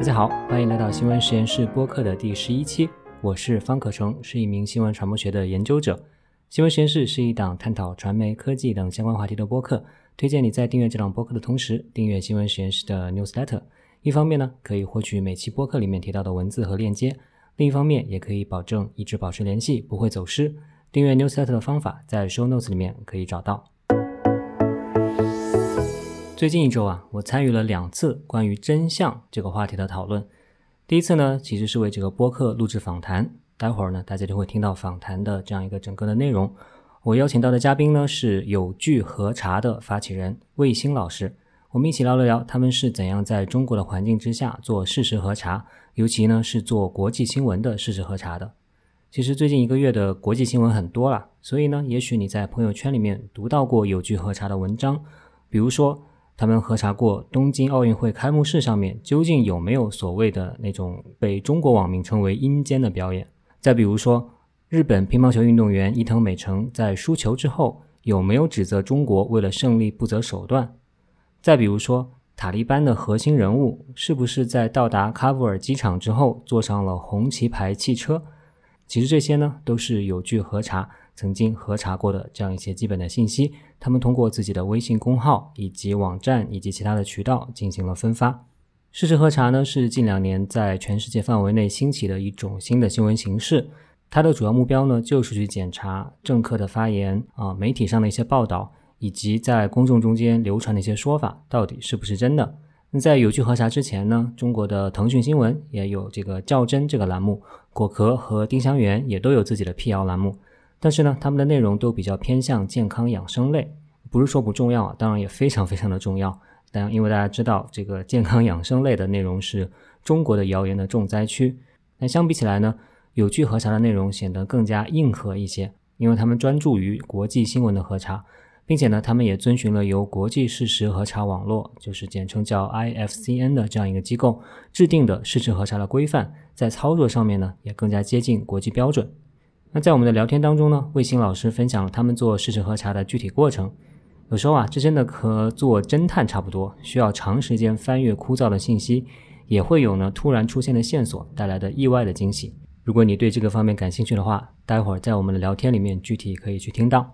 大家好，欢迎来到新闻实验室播客的第十一期。我是方可成，是一名新闻传播学的研究者。新闻实验室是一档探讨传媒、科技等相关话题的播客。推荐你在订阅这档播客的同时，订阅新闻实验室的 newsletter。一方面呢，可以获取每期播客里面提到的文字和链接；另一方面，也可以保证一直保持联系，不会走失。订阅 newsletter 的方法在 show notes 里面可以找到。最近一周啊，我参与了两次关于真相这个话题的讨论。第一次呢，其实是为这个播客录制访谈，待会儿呢，大家就会听到访谈的这样一个整个的内容。我邀请到的嘉宾呢，是有据核查的发起人魏星老师，我们一起聊了聊他们是怎样在中国的环境之下做事实核查，尤其呢是做国际新闻的事实核查的。其实最近一个月的国际新闻很多了，所以呢，也许你在朋友圈里面读到过有据核查的文章，比如说。他们核查过东京奥运会开幕式上面究竟有没有所谓的那种被中国网民称为阴间的表演。再比如说，日本乒乓球运动员伊藤美诚在输球之后有没有指责中国为了胜利不择手段？再比如说，塔利班的核心人物是不是在到达喀布尔机场之后坐上了红旗牌汽车？其实这些呢都是有据核查。曾经核查过的这样一些基本的信息，他们通过自己的微信公号以及网站以及其他的渠道进行了分发。事实核查呢，是近两年在全世界范围内兴起的一种新的新闻形式。它的主要目标呢，就是去检查政客的发言啊，媒体上的一些报道，以及在公众中间流传的一些说法，到底是不是真的。那在有据核查之前呢，中国的腾讯新闻也有这个较真这个栏目，果壳和丁香园也都有自己的辟谣栏目。但是呢，他们的内容都比较偏向健康养生类，不是说不重要啊，当然也非常非常的重要。但因为大家知道，这个健康养生类的内容是中国的谣言的重灾区。那相比起来呢，有据核查的内容显得更加硬核一些，因为他们专注于国际新闻的核查，并且呢，他们也遵循了由国际事实核查网络，就是简称叫 IFCN 的这样一个机构制定的事实核查的规范，在操作上面呢，也更加接近国际标准。那在我们的聊天当中呢，卫星老师分享了他们做事实核查的具体过程。有时候啊，这真的和做侦探差不多，需要长时间翻阅枯燥的信息，也会有呢突然出现的线索带来的意外的惊喜。如果你对这个方面感兴趣的话，待会儿在我们的聊天里面具体可以去听到。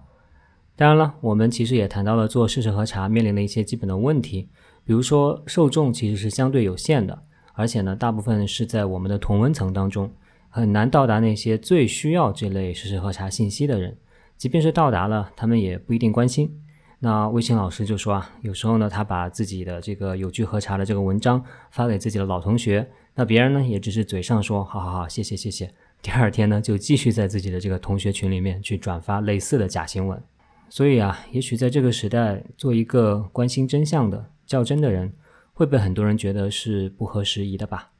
当然了，我们其实也谈到了做事实核查面临的一些基本的问题，比如说受众其实是相对有限的，而且呢，大部分是在我们的同温层当中。很难到达那些最需要这类实时核查信息的人，即便是到达了，他们也不一定关心。那魏星老师就说啊，有时候呢，他把自己的这个有据核查的这个文章发给自己的老同学，那别人呢也只是嘴上说好好好，谢谢谢谢，第二天呢就继续在自己的这个同学群里面去转发类似的假新闻。所以啊，也许在这个时代，做一个关心真相的较真的人，会被很多人觉得是不合时宜的吧。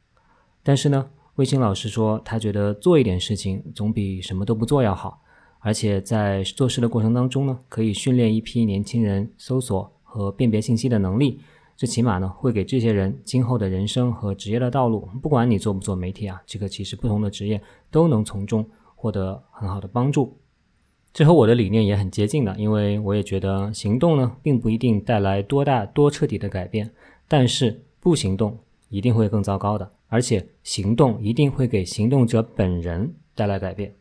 但是呢。卫星老师说，他觉得做一点事情总比什么都不做要好，而且在做事的过程当中呢，可以训练一批年轻人搜索和辨别信息的能力。最起码呢，会给这些人今后的人生和职业的道路，不管你做不做媒体啊，这个其实不同的职业都能从中获得很好的帮助。这和我的理念也很接近的，因为我也觉得行动呢，并不一定带来多大多彻底的改变，但是不行动一定会更糟糕的。而且行动一定会给行动者本人带来改变。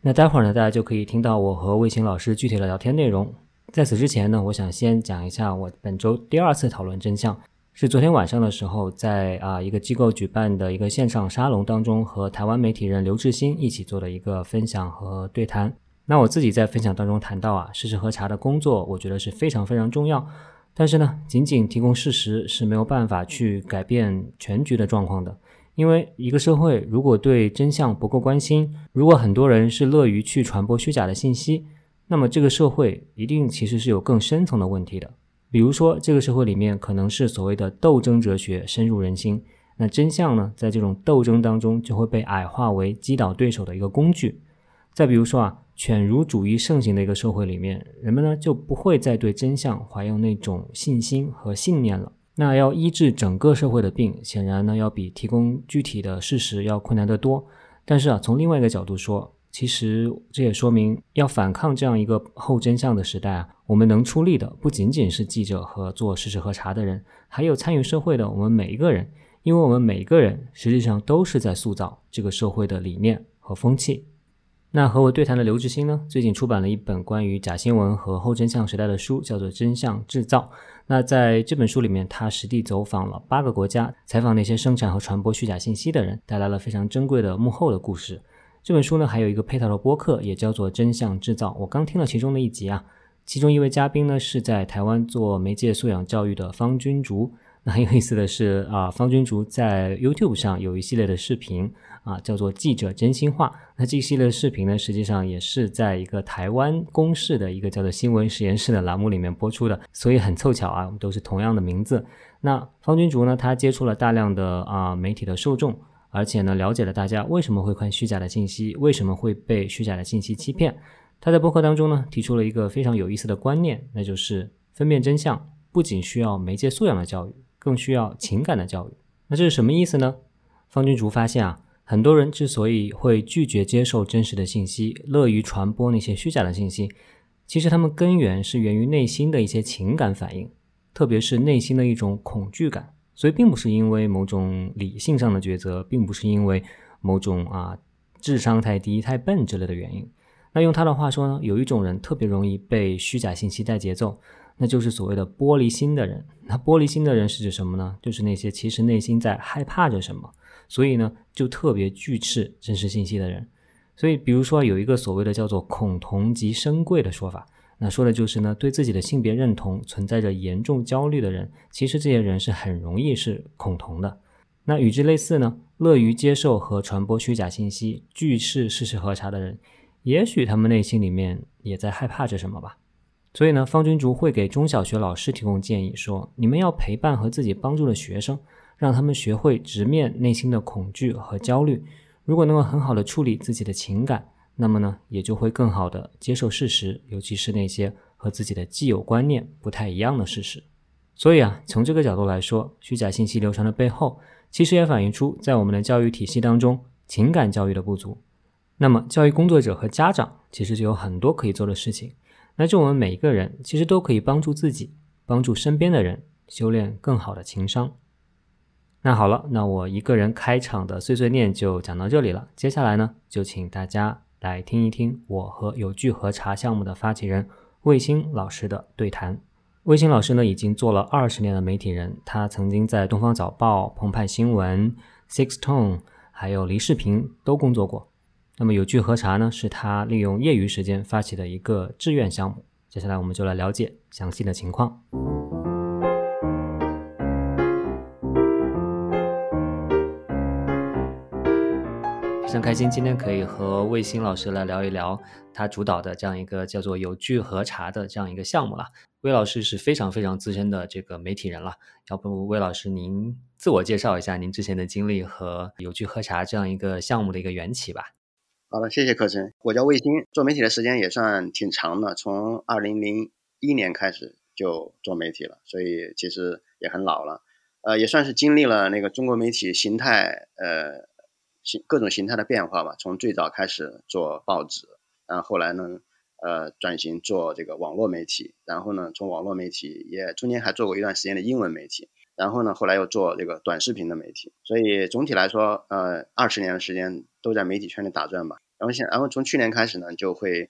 那待会儿呢，大家就可以听到我和魏晴老师具体的聊天内容。在此之前呢，我想先讲一下我本周第二次讨论真相，是昨天晚上的时候，在啊一个机构举办的一个线上沙龙当中，和台湾媒体人刘志新一起做的一个分享和对谈。那我自己在分享当中谈到啊，事实核查的工作，我觉得是非常非常重要。但是呢，仅仅提供事实是没有办法去改变全局的状况的。因为一个社会如果对真相不够关心，如果很多人是乐于去传播虚假的信息，那么这个社会一定其实是有更深层的问题的。比如说，这个社会里面可能是所谓的斗争哲学深入人心，那真相呢，在这种斗争当中就会被矮化为击倒对手的一个工具。再比如说啊。犬儒主义盛行的一个社会里面，人们呢就不会再对真相怀有那种信心和信念了。那要医治整个社会的病，显然呢要比提供具体的事实要困难得多。但是啊，从另外一个角度说，其实这也说明，要反抗这样一个后真相的时代啊，我们能出力的不仅仅是记者和做事实核查的人，还有参与社会的我们每一个人，因为我们每一个人实际上都是在塑造这个社会的理念和风气。那和我对谈的刘志新呢，最近出版了一本关于假新闻和后真相时代的书，叫做《真相制造》。那在这本书里面，他实地走访了八个国家，采访那些生产和传播虚假信息的人，带来了非常珍贵的幕后的故事。这本书呢，还有一个配套的播客，也叫做《真相制造》。我刚听了其中的一集啊，其中一位嘉宾呢是在台湾做媒介素养教育的方君竹。那很有意思的是啊，方君竹在 YouTube 上有一系列的视频。啊，叫做记者真心话。那这一系列视频呢，实际上也是在一个台湾公视的一个叫做新闻实验室的栏目里面播出的，所以很凑巧啊，我们都是同样的名字。那方君竹呢，他接触了大量的啊媒体的受众，而且呢，了解了大家为什么会看虚假的信息，为什么会被虚假的信息欺骗。他在播客当中呢，提出了一个非常有意思的观念，那就是分辨真相不仅需要媒介素养的教育，更需要情感的教育。那这是什么意思呢？方君竹发现啊。很多人之所以会拒绝接受真实的信息，乐于传播那些虚假的信息，其实他们根源是源于内心的一些情感反应，特别是内心的一种恐惧感。所以，并不是因为某种理性上的抉择，并不是因为某种啊智商太低、太笨之类的原因。那用他的话说呢，有一种人特别容易被虚假信息带节奏，那就是所谓的玻璃心的人。那玻璃心的人是指什么呢？就是那些其实内心在害怕着什么。所以呢，就特别拒斥真实信息的人。所以，比如说有一个所谓的叫做“恐同即生贵”的说法，那说的就是呢，对自己的性别认同存在着严重焦虑的人，其实这些人是很容易是恐同的。那与之类似呢，乐于接受和传播虚假信息、拒斥事实核查的人，也许他们内心里面也在害怕着什么吧。所以呢，方君竹会给中小学老师提供建议，说你们要陪伴和自己帮助的学生。让他们学会直面内心的恐惧和焦虑。如果能够很好的处理自己的情感，那么呢，也就会更好的接受事实，尤其是那些和自己的既有观念不太一样的事实。所以啊，从这个角度来说，虚假信息流传的背后，其实也反映出在我们的教育体系当中情感教育的不足。那么，教育工作者和家长其实就有很多可以做的事情。那就我们每一个人其实都可以帮助自己，帮助身边的人修炼更好的情商。那好了，那我一个人开场的碎碎念就讲到这里了。接下来呢，就请大家来听一听我和有据核查项目的发起人魏星老师的对谈。魏星老师呢，已经做了二十年的媒体人，他曾经在东方早报、澎湃新闻、Six Tone 还有梨视频都工作过。那么有据核查呢，是他利用业余时间发起的一个志愿项目。接下来我们就来了解详细的情况。非常开心，今天可以和魏星老师来聊一聊他主导的这样一个叫做“有据核查”的这样一个项目了。魏老师是非常非常资深的这个媒体人了，要不魏老师您自我介绍一下您之前的经历和“有据核查”这样一个项目的一个缘起吧？好的，谢谢柯晨。我叫魏星，做媒体的时间也算挺长的，从二零零一年开始就做媒体了，所以其实也很老了。呃，也算是经历了那个中国媒体形态，呃。形各种形态的变化吧，从最早开始做报纸，然后后来呢，呃，转型做这个网络媒体，然后呢，从网络媒体也中间还做过一段时间的英文媒体，然后呢，后来又做这个短视频的媒体，所以总体来说，呃，二十年的时间都在媒体圈里打转吧。然后现，然后从去年开始呢，就会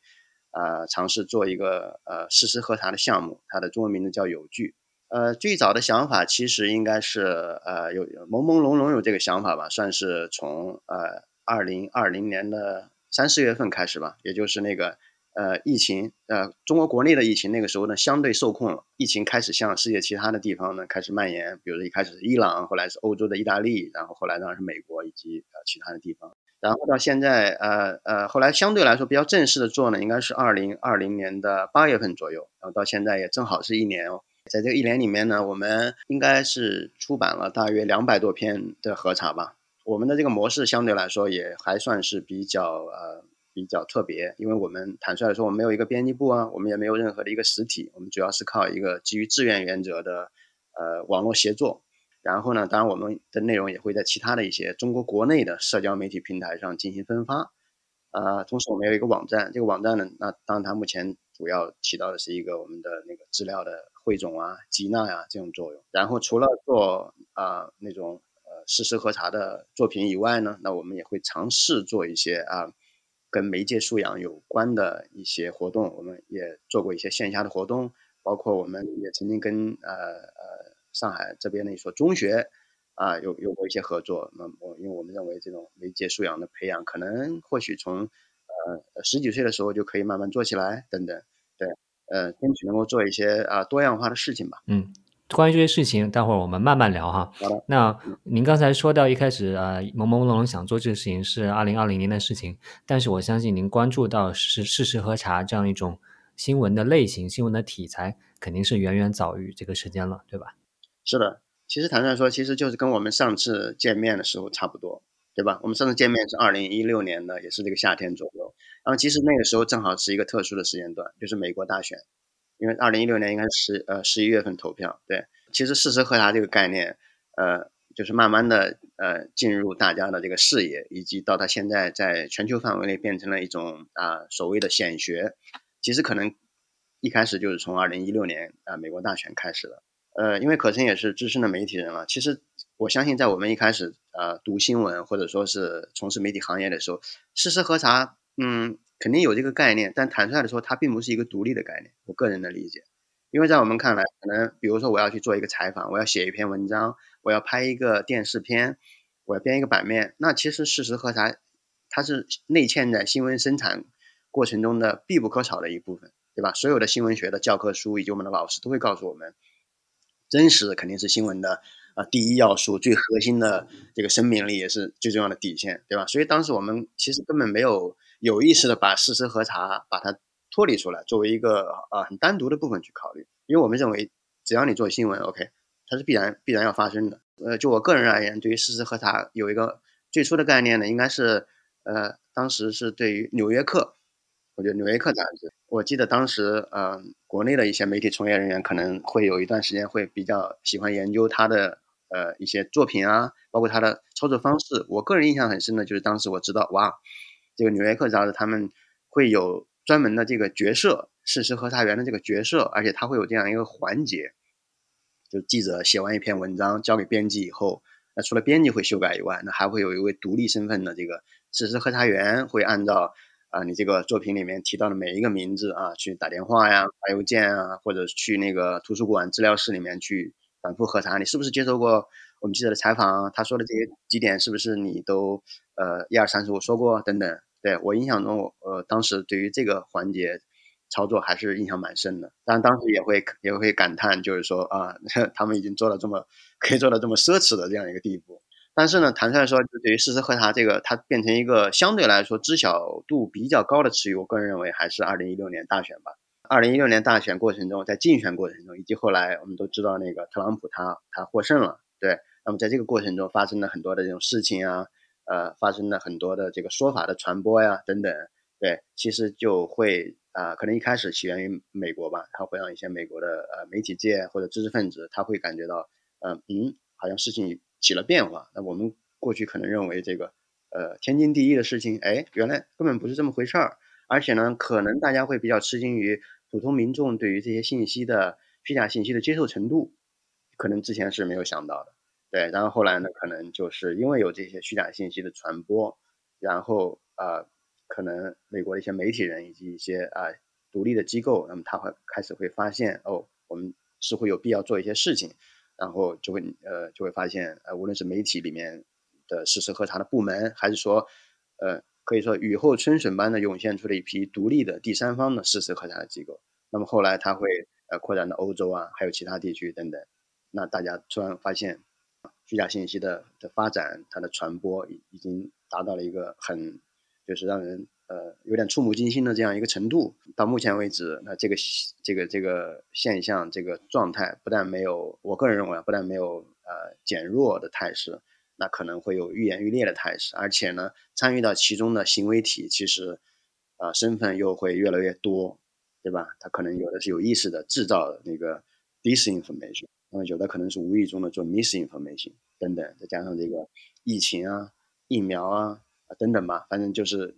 呃尝试做一个呃事实核查的项目，它的中文名字叫有据。呃，最早的想法其实应该是呃有朦朦胧胧有这个想法吧，算是从呃二零二零年的三四月份开始吧，也就是那个呃疫情呃中国国内的疫情那个时候呢相对受控了，疫情开始向世界其他的地方呢开始蔓延，比如说一开始是伊朗，后来是欧洲的意大利，然后后来当然是美国以及呃其他的地方，然后到现在呃呃后来相对来说比较正式的做呢，应该是二零二零年的八月份左右，然后到现在也正好是一年哦。在这一年里面呢，我们应该是出版了大约两百多篇的核查吧。我们的这个模式相对来说也还算是比较呃比较特别，因为我们坦率来说，我们没有一个编辑部啊，我们也没有任何的一个实体，我们主要是靠一个基于志愿原则的呃网络协作。然后呢，当然我们的内容也会在其他的一些中国国内的社交媒体平台上进行分发。呃，同时我们有一个网站，这个网站呢，那当然它目前主要起到的是一个我们的那个资料的汇总啊、集纳呀这种作用。然后除了做啊那种呃实时核查的作品以外呢，那我们也会尝试做一些啊跟媒介素养有关的一些活动。我们也做过一些线下的活动，包括我们也曾经跟呃呃上海这边的一所中学啊有有过一些合作。那我因为我们认为这种媒介素养的培养，可能或许从呃十几岁的时候就可以慢慢做起来，等等。对，呃，争取能够做一些啊多样化的事情吧。嗯。关于这些事情，待会儿我们慢慢聊哈。好的。那您刚才说到一开始啊，朦朦胧胧想做这个事情是二零二零年的事情，但是我相信您关注到是事实核查这样一种新闻的类型、新闻的题材，肯定是远远早于这个时间了，对吧？是的，其实坦率说，其实就是跟我们上次见面的时候差不多，对吧？我们上次见面是二零一六年的，也是这个夏天左右。然后其实那个时候正好是一个特殊的时间段，就是美国大选。因为二零一六年应该是呃十一月份投票，对，其实事实核查这个概念，呃，就是慢慢的呃进入大家的这个视野，以及到它现在在全球范围内变成了一种啊所谓的显学，其实可能一开始就是从二零一六年啊美国大选开始的，呃，因为可森也是资深的媒体人了，其实我相信在我们一开始啊读新闻或者说是从事媒体行业的时候，事实核查，嗯。肯定有这个概念，但坦率的说，它并不是一个独立的概念。我个人的理解，因为在我们看来，可能比如说我要去做一个采访，我要写一篇文章，我要拍一个电视片，我要编一个版面，那其实事实核查它是内嵌在新闻生产过程中的必不可少的一部分，对吧？所有的新闻学的教科书以及我们的老师都会告诉我们，真实肯定是新闻的啊第一要素，最核心的这个生命力也是最重要的底线，对吧？所以当时我们其实根本没有。有意识的把事实核查把它脱离出来，作为一个呃很单独的部分去考虑，因为我们认为只要你做新闻，OK，它是必然必然要发生的。呃，就我个人而言，对于事实核查有一个最初的概念呢，应该是呃当时是对于《纽约客》，我觉得《纽约客》杂志，我记得当时呃国内的一些媒体从业人员可能会有一段时间会比较喜欢研究他的呃一些作品啊，包括他的操作方式。我个人印象很深的就是当时我知道哇。这个《纽约客》杂志他们会有专门的这个角色，事实核查员的这个角色，而且他会有这样一个环节，就记者写完一篇文章交给编辑以后，那除了编辑会修改以外，那还会有一位独立身份的这个事实核查员会按照啊你这个作品里面提到的每一个名字啊去打电话呀、发邮件啊，或者去那个图书馆资料室里面去反复核查，你是不是接受过我们记者的采访？他说的这些几点是不是你都？呃，一二三四五说过等等，对我印象中，我呃当时对于这个环节操作还是印象蛮深的。但当时也会也会感叹，就是说啊，他们已经做到这么可以做到这么奢侈的这样一个地步。但是呢，坦率说，对于事实核查这个，它变成一个相对来说知晓度比较高的词语，我个人认为还是二零一六年大选吧。二零一六年大选过程中，在竞选过程中，以及后来我们都知道那个特朗普他他获胜了，对。那么在这个过程中发生了很多的这种事情啊。呃，发生了很多的这个说法的传播呀，等等，对，其实就会啊，可能一开始起源于美国吧，它会让一些美国的呃媒体界或者知识分子，他会感觉到，嗯嗯，好像事情起了变化。那我们过去可能认为这个呃天经地义的事情，哎，原来根本不是这么回事儿。而且呢，可能大家会比较吃惊于普通民众对于这些信息的虚假信息的接受程度，可能之前是没有想到的。对，然后后来呢，可能就是因为有这些虚假信息的传播，然后啊，可能美国的一些媒体人以及一些啊独立的机构，那么他会开始会发现，哦，我们是会有必要做一些事情，然后就会呃就会发现，呃，无论是媒体里面的事实核查的部门，还是说呃可以说雨后春笋般的涌现出了一批独立的第三方的事实核查的机构，那么后来它会呃扩展到欧洲啊，还有其他地区等等，那大家突然发现。虚假信息的的发展，它的传播已已经达到了一个很，就是让人呃有点触目惊心的这样一个程度。到目前为止，那这个这个这个现象，这个状态不但没有，我个人认为啊，不但没有呃减弱的态势，那可能会有愈演愈烈的态势。而且呢，参与到其中的行为体，其实啊身份又会越来越多，对吧？他可能有的是有意识的制造那个 disinformation。那么有的可能是无意中的做 misinformation 等等，再加上这个疫情啊、疫苗啊啊等等吧，反正就是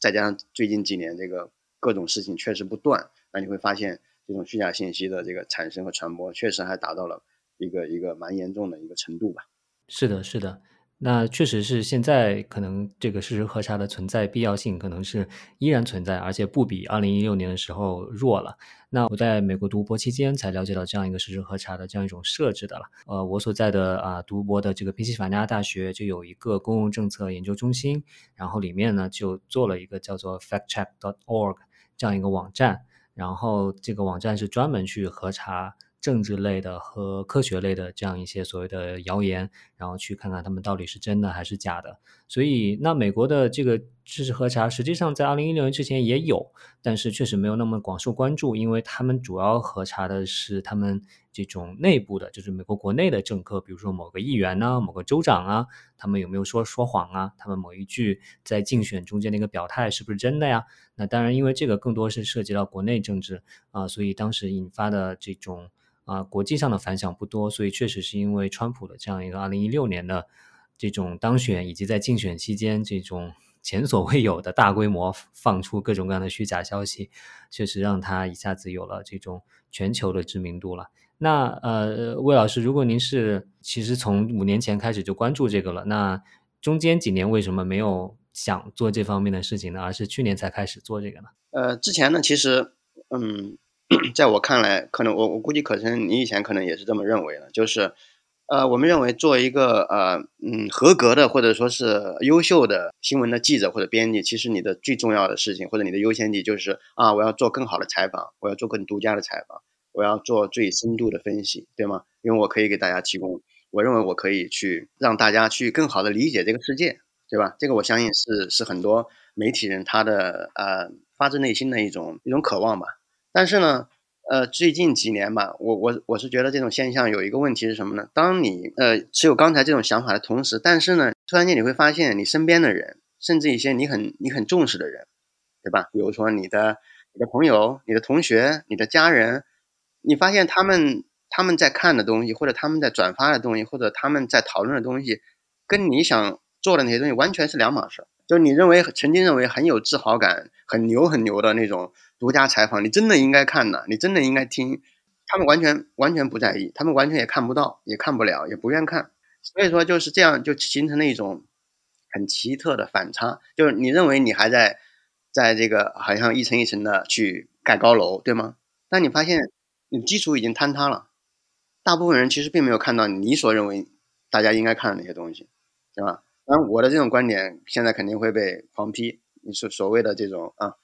再加上最近几年这个各种事情确实不断，那你会发现这种虚假信息的这个产生和传播确实还达到了一个一个蛮严重的一个程度吧。是的，是的。那确实是现在可能这个事实核查的存在必要性可能是依然存在，而且不比二零一六年的时候弱了。那我在美国读博期间才了解到这样一个事实核查的这样一种设置的了。呃，我所在的啊读博的这个宾夕法尼亚大学就有一个公共政策研究中心，然后里面呢就做了一个叫做 factcheck.org 这样一个网站，然后这个网站是专门去核查。政治类的和科学类的这样一些所谓的谣言，然后去看看他们到底是真的还是假的。所以，那美国的这个知识核查，实际上在二零一六年之前也有，但是确实没有那么广受关注，因为他们主要核查的是他们这种内部的，就是美国国内的政客，比如说某个议员呢、某个州长啊，他们有没有说说谎啊？他们某一句在竞选中间的一个表态是不是真的呀？那当然，因为这个更多是涉及到国内政治啊，所以当时引发的这种。啊，国际上的反响不多，所以确实是因为川普的这样一个二零一六年的这种当选，以及在竞选期间这种前所未有的大规模放出各种各样的虚假消息，确实让他一下子有了这种全球的知名度了。那呃，魏老师，如果您是其实从五年前开始就关注这个了，那中间几年为什么没有想做这方面的事情呢？而是去年才开始做这个呢？呃，之前呢，其实嗯。在我看来，可能我我估计可能你以前可能也是这么认为的，就是，呃，我们认为做一个呃嗯合格的或者说是优秀的新闻的记者或者编辑，其实你的最重要的事情或者你的优先级就是啊，我要做更好的采访，我要做更独家的采访，我要做最深度的分析，对吗？因为我可以给大家提供，我认为我可以去让大家去更好的理解这个世界，对吧？这个我相信是是很多媒体人他的呃发自内心的一种一种渴望吧。但是呢，呃，最近几年吧，我我我是觉得这种现象有一个问题是什么呢？当你呃持有刚才这种想法的同时，但是呢，突然间你会发现你身边的人，甚至一些你很你很重视的人，对吧？比如说你的你的朋友、你的同学、你的家人，你发现他们他们在看的东西，或者他们在转发的东西，或者他们在讨论的东西，跟你想做的那些东西完全是两码事。就你认为曾经认为很有自豪感、很牛很牛的那种。独家采访，你真的应该看的，你真的应该听。他们完全完全不在意，他们完全也看不到，也看不了，也不愿看。所以说就是这样，就形成了一种很奇特的反差。就是你认为你还在在这个好像一层一层的去盖高楼，对吗？但你发现你基础已经坍塌了。大部分人其实并没有看到你所认为大家应该看的那些东西，对吧？当然，我的这种观点现在肯定会被狂批。你所所谓的这种啊。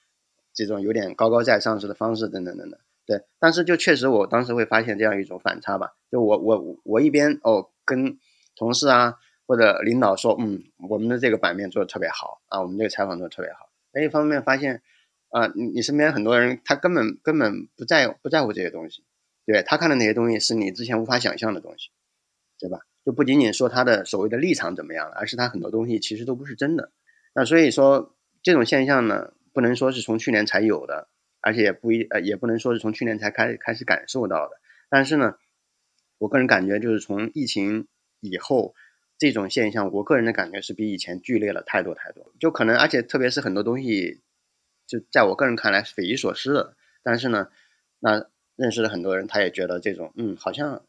这种有点高高在上式的方式，等等等等，对，但是就确实我当时会发现这样一种反差吧，就我我我一边哦跟同事啊或者领导说，嗯，我们的这个版面做的特别好啊，我们这个采访做的特别好，另一方面发现啊，你你身边很多人他根本根本不在不在乎这些东西，对他看的那些东西是你之前无法想象的东西，对吧？就不仅仅说他的所谓的立场怎么样，而是他很多东西其实都不是真的，那所以说这种现象呢。不能说是从去年才有的，而且也不一呃，也不能说是从去年才开开始感受到的。但是呢，我个人感觉就是从疫情以后，这种现象，我个人的感觉是比以前剧烈了太多太多。就可能，而且特别是很多东西，就在我个人看来是匪夷所思的。但是呢，那认识了很多人，他也觉得这种嗯，好像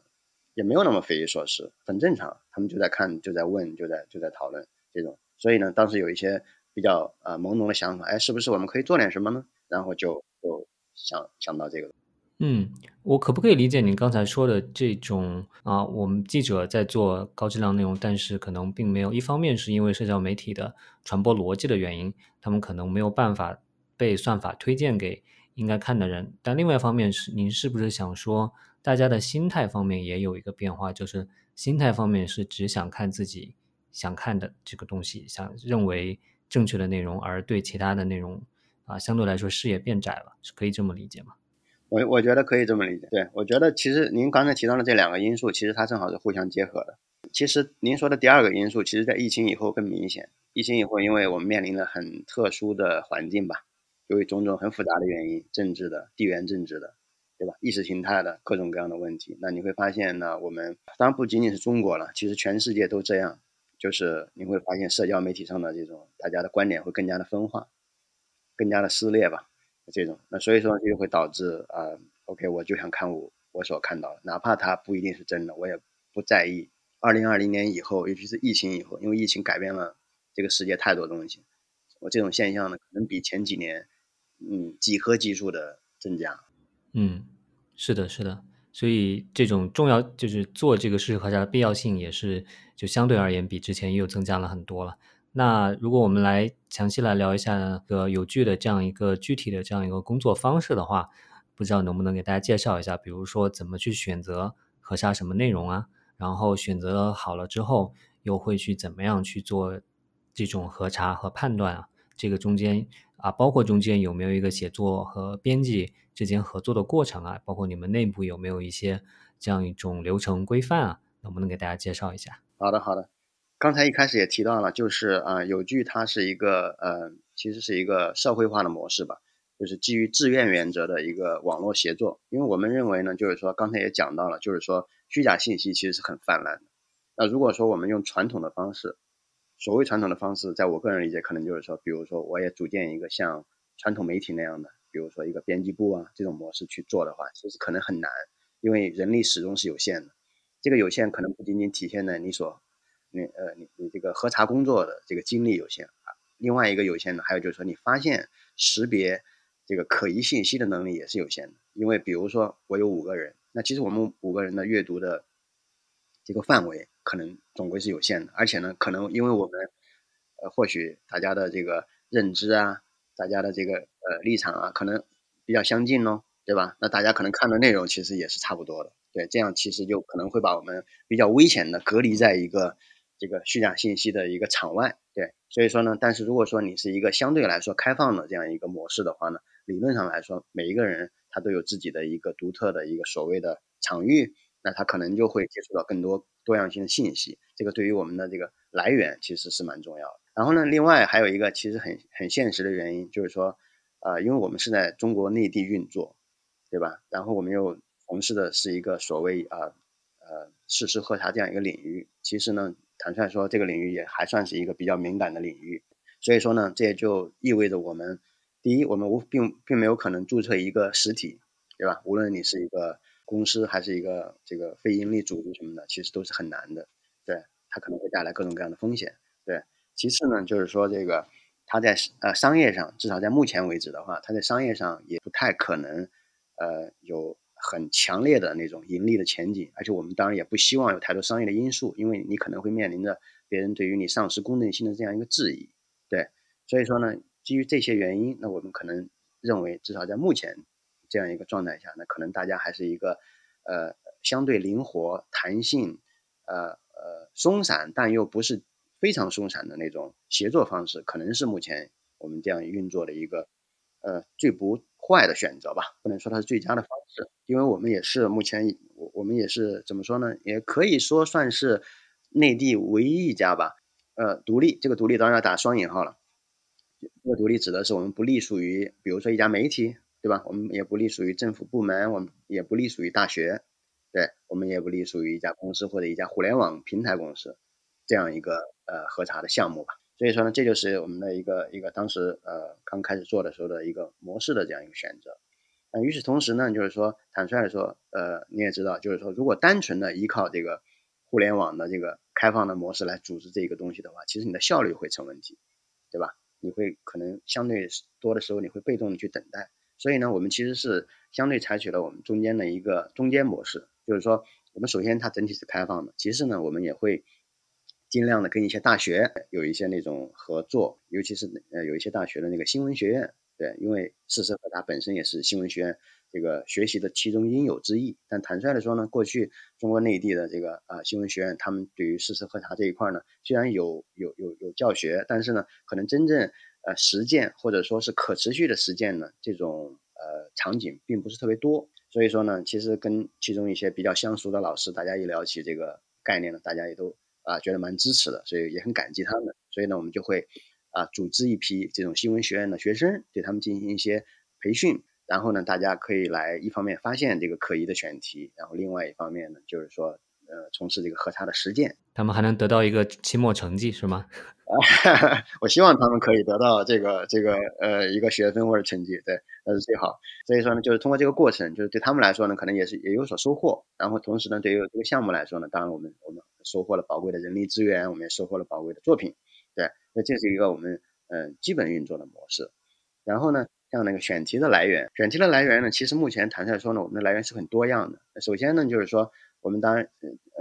也没有那么匪夷所思，很正常。他们就在看，就在问，就在就在讨论这种。所以呢，当时有一些。比较呃朦胧的想法，哎，是不是我们可以做点什么呢？然后就就想想到这个。嗯，我可不可以理解您刚才说的这种啊？我们记者在做高质量内容，但是可能并没有一方面是因为社交媒体的传播逻辑的原因，他们可能没有办法被算法推荐给应该看的人。但另外一方面是，您是不是想说，大家的心态方面也有一个变化，就是心态方面是只想看自己想看的这个东西，想认为。正确的内容，而对其他的内容啊，相对来说视野变窄了，是可以这么理解吗？我我觉得可以这么理解。对我觉得，其实您刚才提到的这两个因素，其实它正好是互相结合的。其实您说的第二个因素，其实在疫情以后更明显。疫情以后，因为我们面临了很特殊的环境吧，由于种种很复杂的原因，政治的、地缘政治的，对吧？意识形态的各种各样的问题，那你会发现呢，我们当然不仅仅是中国了，其实全世界都这样。就是你会发现社交媒体上的这种大家的观点会更加的分化，更加的撕裂吧，这种那所以说就会导致啊，OK，我就想看我我所看到的，哪怕它不一定是真的，我也不在意二零二零年以后，尤其是疫情以后，因为疫情改变了这个世界太多东西，我这种现象呢，可能比前几年，嗯，几何级数的增加。嗯，是的，是的。所以这种重要就是做这个事实核查的必要性也是就相对而言比之前又增加了很多了。那如果我们来详细来聊一下个有据的这样一个具体的这样一个工作方式的话，不知道能不能给大家介绍一下，比如说怎么去选择核查什么内容啊，然后选择好了之后又会去怎么样去做这种核查和判断啊？这个中间啊，包括中间有没有一个写作和编辑？之间合作的过程啊，包括你们内部有没有一些这样一种流程规范啊，能不能给大家介绍一下？好的，好的。刚才一开始也提到了，就是啊，有句它是一个呃，其实是一个社会化的模式吧，就是基于自愿原则的一个网络协作。因为我们认为呢，就是说刚才也讲到了，就是说虚假信息其实是很泛滥的。那如果说我们用传统的方式，所谓传统的方式，在我个人理解，可能就是说，比如说我也组建一个像传统媒体那样的。比如说一个编辑部啊这种模式去做的话，其实可能很难，因为人力始终是有限的。这个有限可能不仅仅体现在你所，你呃你你这个核查工作的这个精力有限啊，另外一个有限的还有就是说你发现识别这个可疑信息的能力也是有限的。因为比如说我有五个人，那其实我们五个人的阅读的这个范围可能总归是有限的，而且呢可能因为我们呃或许大家的这个认知啊。大家的这个呃立场啊，可能比较相近咯，对吧？那大家可能看的内容其实也是差不多的，对，这样其实就可能会把我们比较危险的隔离在一个这个虚假信息的一个场外，对。所以说呢，但是如果说你是一个相对来说开放的这样一个模式的话呢，理论上来说，每一个人他都有自己的一个独特的一个所谓的场域，那他可能就会接触到更多多样性的信息，这个对于我们的这个来源其实是蛮重要的。然后呢，另外还有一个其实很很现实的原因，就是说，呃，因为我们是在中国内地运作，对吧？然后我们又从事的是一个所谓啊呃事实喝茶这样一个领域，其实呢，坦率说，这个领域也还算是一个比较敏感的领域。所以说呢，这也就意味着我们，第一，我们无并并没有可能注册一个实体，对吧？无论你是一个公司还是一个这个非盈利组织什么的，其实都是很难的，对，它可能会带来各种各样的风险，对。其次呢，就是说这个，它在呃商业上，至少在目前为止的话，它在商业上也不太可能，呃有很强烈的那种盈利的前景，而且我们当然也不希望有太多商业的因素，因为你可能会面临着别人对于你丧失公正性的这样一个质疑，对，所以说呢，基于这些原因，那我们可能认为，至少在目前这样一个状态下，那可能大家还是一个呃相对灵活、弹性，呃呃松散，但又不是。非常松散的那种协作方式，可能是目前我们这样运作的一个呃最不坏的选择吧。不能说它是最佳的方式，因为我们也是目前我我们也是怎么说呢？也可以说算是内地唯一一家吧。呃，独立这个独立当然要打双引号了。这个独立指的是我们不隶属于，比如说一家媒体，对吧？我们也不隶属于政府部门，我们也不隶属于大学，对我们也不隶属于一家公司或者一家互联网平台公司。这样一个呃核查的项目吧，所以说呢，这就是我们的一个一个当时呃刚开始做的时候的一个模式的这样一个选择。那与此同时呢，就是说坦率的说，呃你也知道，就是说如果单纯的依靠这个互联网的这个开放的模式来组织这个东西的话，其实你的效率会成问题，对吧？你会可能相对多的时候你会被动的去等待。所以呢，我们其实是相对采取了我们中间的一个中间模式，就是说我们首先它整体是开放的，其次呢，我们也会。尽量的跟一些大学有一些那种合作，尤其是呃有一些大学的那个新闻学院，对，因为事实核查本身也是新闻学院这个学习的其中应有之义。但坦率的说呢，过去中国内地的这个啊新闻学院，他们对于事实核查这一块呢，虽然有有有有教学，但是呢，可能真正呃实践或者说是可持续的实践呢，这种呃场景并不是特别多。所以说呢，其实跟其中一些比较相熟的老师，大家一聊起这个概念呢，大家也都。啊，觉得蛮支持的，所以也很感激他们。所以呢，我们就会啊组织一批这种新闻学院的学生，对他们进行一些培训。然后呢，大家可以来一方面发现这个可疑的选题，然后另外一方面呢，就是说呃从事这个核查的实践。他们还能得到一个期末成绩是吗？我希望他们可以得到这个这个呃一个学分或者成绩，对，那是最好。所以说呢，就是通过这个过程，就是对他们来说呢，可能也是也有所收获。然后同时呢，对于这个项目来说呢，当然我们我们收获了宝贵的人力资源，我们也收获了宝贵的作品，对。那这是一个我们嗯基本运作的模式。然后呢，像那个选题的来源，选题的来源呢，其实目前坦率说呢，我们的来源是很多样的。首先呢，就是说我们当然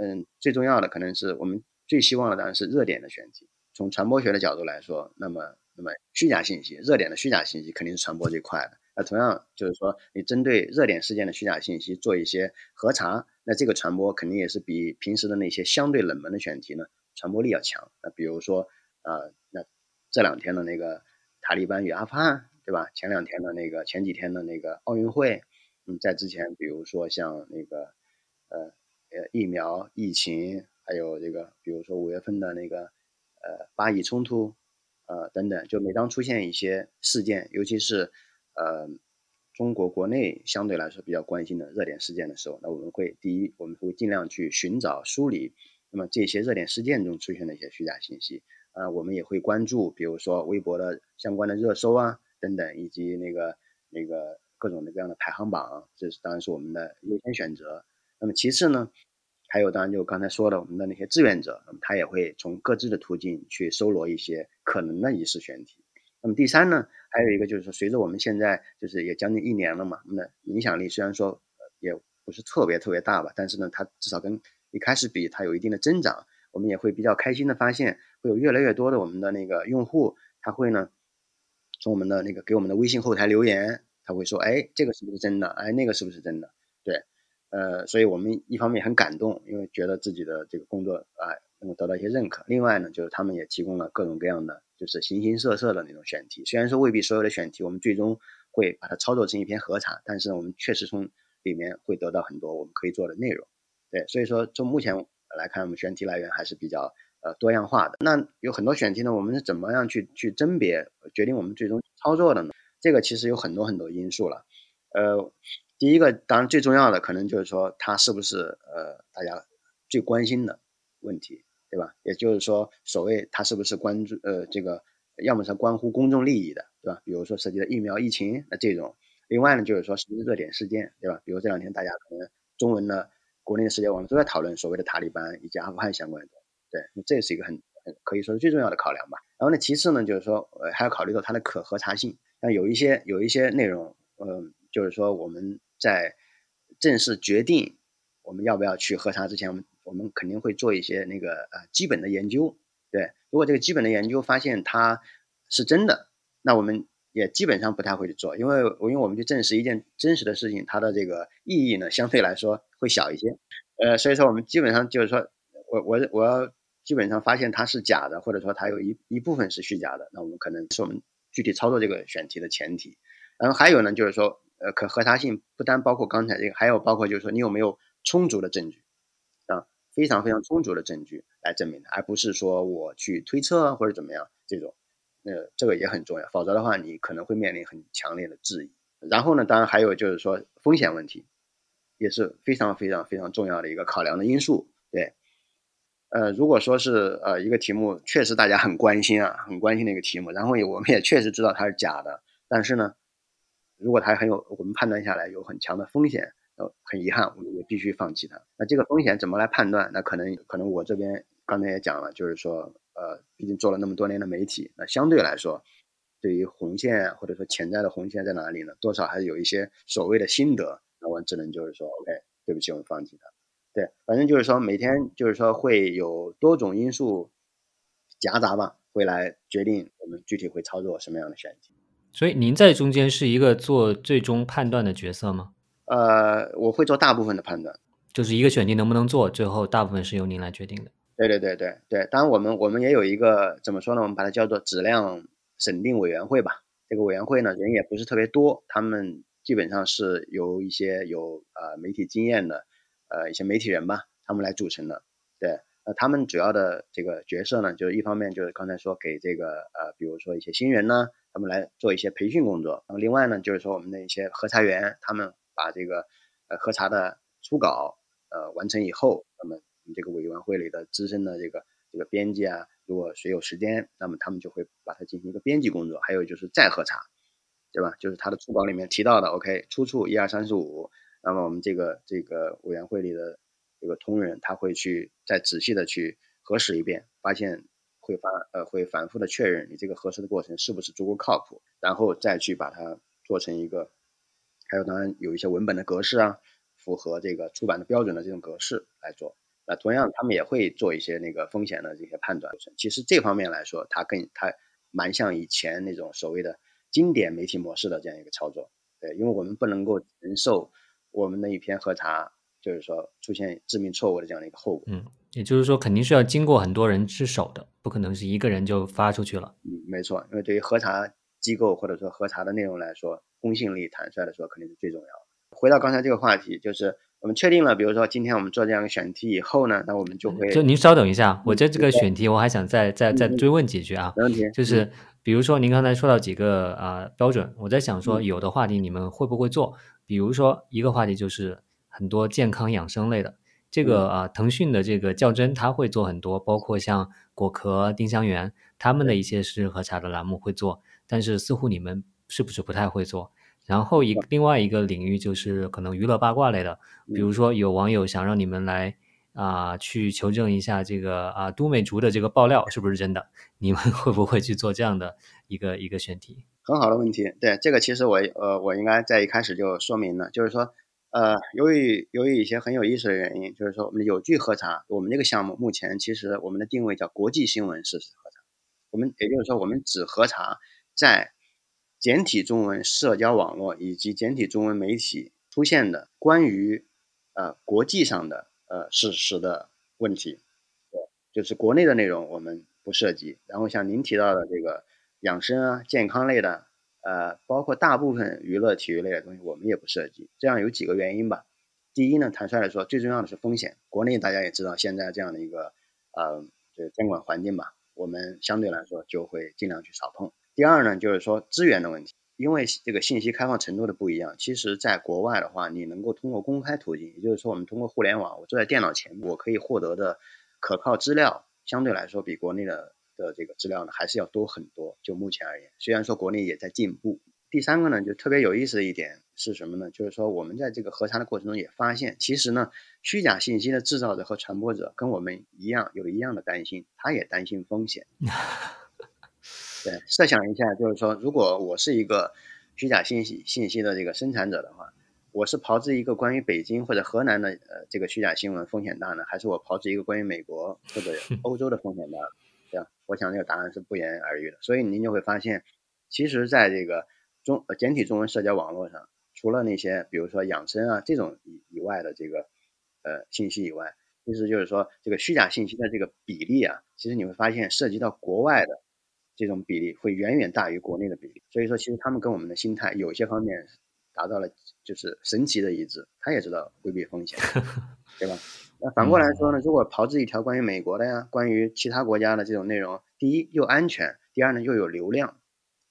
嗯最重要的可能是我们最希望的当然是热点的选题。从传播学的角度来说，那么，那么虚假信息、热点的虚假信息肯定是传播最快的。那同样就是说，你针对热点事件的虚假信息做一些核查，那这个传播肯定也是比平时的那些相对冷门的选题呢传播力要强。那比如说，呃，那这两天的那个塔利班与阿富汗，对吧？前两天的那个前几天的那个奥运会，嗯，在之前，比如说像那个呃疫苗、疫情，还有这个，比如说五月份的那个。呃，巴以冲突，呃等等，就每当出现一些事件，尤其是呃中国国内相对来说比较关心的热点事件的时候，那我们会第一，我们会尽量去寻找梳理，那么这些热点事件中出现的一些虚假信息，啊，我们也会关注，比如说微博的相关的热搜啊等等，以及那个那个各种的这样的排行榜，这是当然是我们的优先选择。那么其次呢？还有，当然就刚才说的，我们的那些志愿者，那么他也会从各自的途径去搜罗一些可能的疑似选题。那么第三呢，还有一个就是说，随着我们现在就是也将近一年了嘛，那影响力虽然说也不是特别特别大吧，但是呢，它至少跟一开始比，它有一定的增长。我们也会比较开心的发现，会有越来越多的我们的那个用户，他会呢从我们的那个给我们的微信后台留言，他会说，哎，这个是不是真的？哎，那个是不是真的？对。呃，所以我们一方面很感动，因为觉得自己的这个工作啊能够得到一些认可。另外呢，就是他们也提供了各种各样的，就是形形色色的那种选题。虽然说未必所有的选题我们最终会把它操作成一篇核查，但是我们确实从里面会得到很多我们可以做的内容。对，所以说从目前来看，我们选题来源还是比较呃多样化的。那有很多选题呢，我们是怎么样去去甄别决定我们最终操作的呢？这个其实有很多很多因素了，呃。第一个当然最重要的可能就是说，它是不是呃大家最关心的问题，对吧？也就是说，所谓它是不是关注呃这个，要么是关乎公众利益的，对吧？比如说涉及到疫苗、疫情那这种。另外呢，就是说是不是热点事件，对吧？比如这两天大家可能中文的国内的世界网络都在讨论所谓的塔利班以及阿富汗相关的，对，那这是一个很很可以说是最重要的考量吧。然后呢，其次呢，就是说呃还要考虑到它的可核查性，像有一些有一些内容，嗯，就是说我们。在正式决定我们要不要去核查之前，我们我们肯定会做一些那个呃基本的研究。对，如果这个基本的研究发现它是真的，那我们也基本上不太会去做，因为因为我们去证实一件真实的事情，它的这个意义呢相对来说会小一些。呃，所以说我们基本上就是说我我我要基本上发现它是假的，或者说它有一一部分是虚假的，那我们可能是我们具体操作这个选题的前提。然后还有呢，就是说。呃，可核查性不单包括刚才这个，还有包括就是说你有没有充足的证据啊，非常非常充足的证据来证明它，而不是说我去推测或者怎么样这种，呃，这个也很重要，否则的话你可能会面临很强烈的质疑。然后呢，当然还有就是说风险问题，也是非常非常非常重要的一个考量的因素。对，呃，如果说是呃一个题目确实大家很关心啊，很关心的一个题目，然后我们也确实知道它是假的，但是呢。如果它很有，我们判断下来有很强的风险，呃，很遗憾，我们也必须放弃它。那这个风险怎么来判断？那可能可能我这边刚才也讲了，就是说，呃，毕竟做了那么多年的媒体，那相对来说，对于红线或者说潜在的红线在哪里呢？多少还是有一些所谓的心得。那我只能就是说，OK，对不起，我们放弃它。对，反正就是说每天就是说会有多种因素夹杂吧，会来决定我们具体会操作什么样的选题。所以您在中间是一个做最终判断的角色吗？呃，我会做大部分的判断，就是一个选题能不能做，最后大部分是由您来决定的。对对对对对，当然我们我们也有一个怎么说呢？我们把它叫做质量审定委员会吧。这个委员会呢人也不是特别多，他们基本上是由一些有呃媒体经验的呃一些媒体人吧，他们来组成的。对，那他们主要的这个角色呢，就是一方面就是刚才说给这个呃比如说一些新人呢。他们来做一些培训工作，那么另外呢，就是说我们的一些核查员，他们把这个呃核查的初稿呃完成以后，那么我们这个委员会里的资深的这个这个编辑啊，如果谁有时间，那么他们就会把它进行一个编辑工作。还有就是再核查，对吧？就是他的初稿里面提到的，OK，出处一二三四五，那么我们这个这个委员会里的这个同仁他会去再仔细的去核实一遍，发现会发呃会反复的确认你这个核实的过程是不是足够靠谱，然后再去把它做成一个。还有当然有一些文本的格式啊，符合这个出版的标准的这种格式来做。那同样他们也会做一些那个风险的这些判断。其实这方面来说，它更它蛮像以前那种所谓的经典媒体模式的这样一个操作。对，因为我们不能够承受我们的一篇核查，就是说出现致命错误的这样的一个后果。嗯，也就是说肯定是要经过很多人之手的，不可能是一个人就发出去了。嗯，没错，因为对于核查机构或者说核查的内容来说。公信力、坦率的说，肯定是最重要的。回到刚才这个话题，就是我们确定了，比如说今天我们做这样一个选题以后呢，那我们就会就您稍等一下，我在这个选题我还想再再再追问几句啊。没问题。就是比如说您刚才说到几个啊标准，我在想说有的话题你们会不会做？比如说一个话题就是很多健康养生类的，这个啊腾讯的这个较真他会做很多，包括像果壳、丁香园他们的一些实时核查的栏目会做，但是似乎你们是不是不太会做？然后一另外一个领域就是可能娱乐八卦类的，比如说有网友想让你们来啊去求证一下这个啊都美竹的这个爆料是不是真的，你们会不会去做这样的一个一个选题？很好的问题，对这个其实我呃我应该在一开始就说明了，就是说呃由于由于一些很有意思的原因，就是说我们有据核查，我们这个项目目前其实我们的定位叫国际新闻事实核查，我们也就是说我们只核查在。简体中文社交网络以及简体中文媒体出现的关于呃国际上的呃事实的问题，对，就是国内的内容我们不涉及。然后像您提到的这个养生啊、健康类的，呃，包括大部分娱乐体育类的东西，我们也不涉及。这样有几个原因吧。第一呢，坦率来说，最重要的是风险。国内大家也知道现在这样的一个呃这个监管环境吧，我们相对来说就会尽量去少碰。第二呢，就是说资源的问题，因为这个信息开放程度的不一样。其实，在国外的话，你能够通过公开途径，也就是说，我们通过互联网，我坐在电脑前，我可以获得的可靠资料，相对来说比国内的的这个资料呢，还是要多很多。就目前而言，虽然说国内也在进步。第三个呢，就特别有意思的一点是什么呢？就是说，我们在这个核查的过程中也发现，其实呢，虚假信息的制造者和传播者跟我们一样，有一样的担心，他也担心风险。对，设想一下，就是说，如果我是一个虚假信息信息的这个生产者的话，我是炮制一个关于北京或者河南的呃这个虚假新闻风险大呢，还是我炮制一个关于美国或者 欧洲的风险大？对吧？我想这个答案是不言而喻的。所以您就会发现，其实在这个中简体中文社交网络上，除了那些比如说养生啊这种以以外的这个呃信息以外，其实就是说这个虚假信息的这个比例啊，其实你会发现涉及到国外的。这种比例会远远大于国内的比例，所以说其实他们跟我们的心态有些方面达到了就是神奇的一致，他也知道规避风险，对吧？那反过来说呢，如果炮制一条关于美国的呀，关于其他国家的这种内容，第一又安全，第二呢又有流量，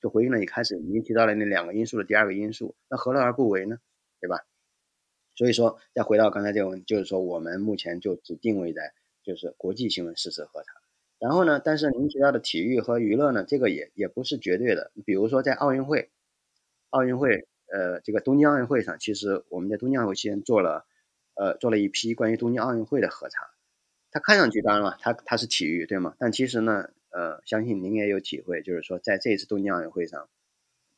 就回应了一开始您提到的那两个因素的第二个因素，那何乐而不为呢？对吧？所以说再回到刚才这个问题，就是说我们目前就只定位在就是国际新闻事实核查。然后呢？但是您提到的体育和娱乐呢？这个也也不是绝对的。比如说在奥运会，奥运会，呃，这个东京奥运会上，其实我们在东京奥运会期间做了，呃，做了一批关于东京奥运会的核查。它看上去当然了，它它是体育，对吗？但其实呢，呃，相信您也有体会，就是说在这一次东京奥运会上，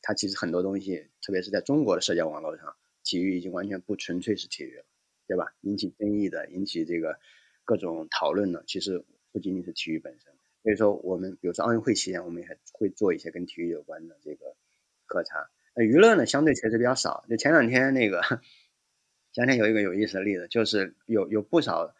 它其实很多东西，特别是在中国的社交网络上，体育已经完全不纯粹是体育了，对吧？引起争议的，引起这个各种讨论的，其实。不仅仅是体育本身，所以说我们比如说奥运会期间，我们也会做一些跟体育有关的这个核查。那娱乐呢，相对确实比较少。就前两天那个，前两天有一个有意思的例子，就是有有不少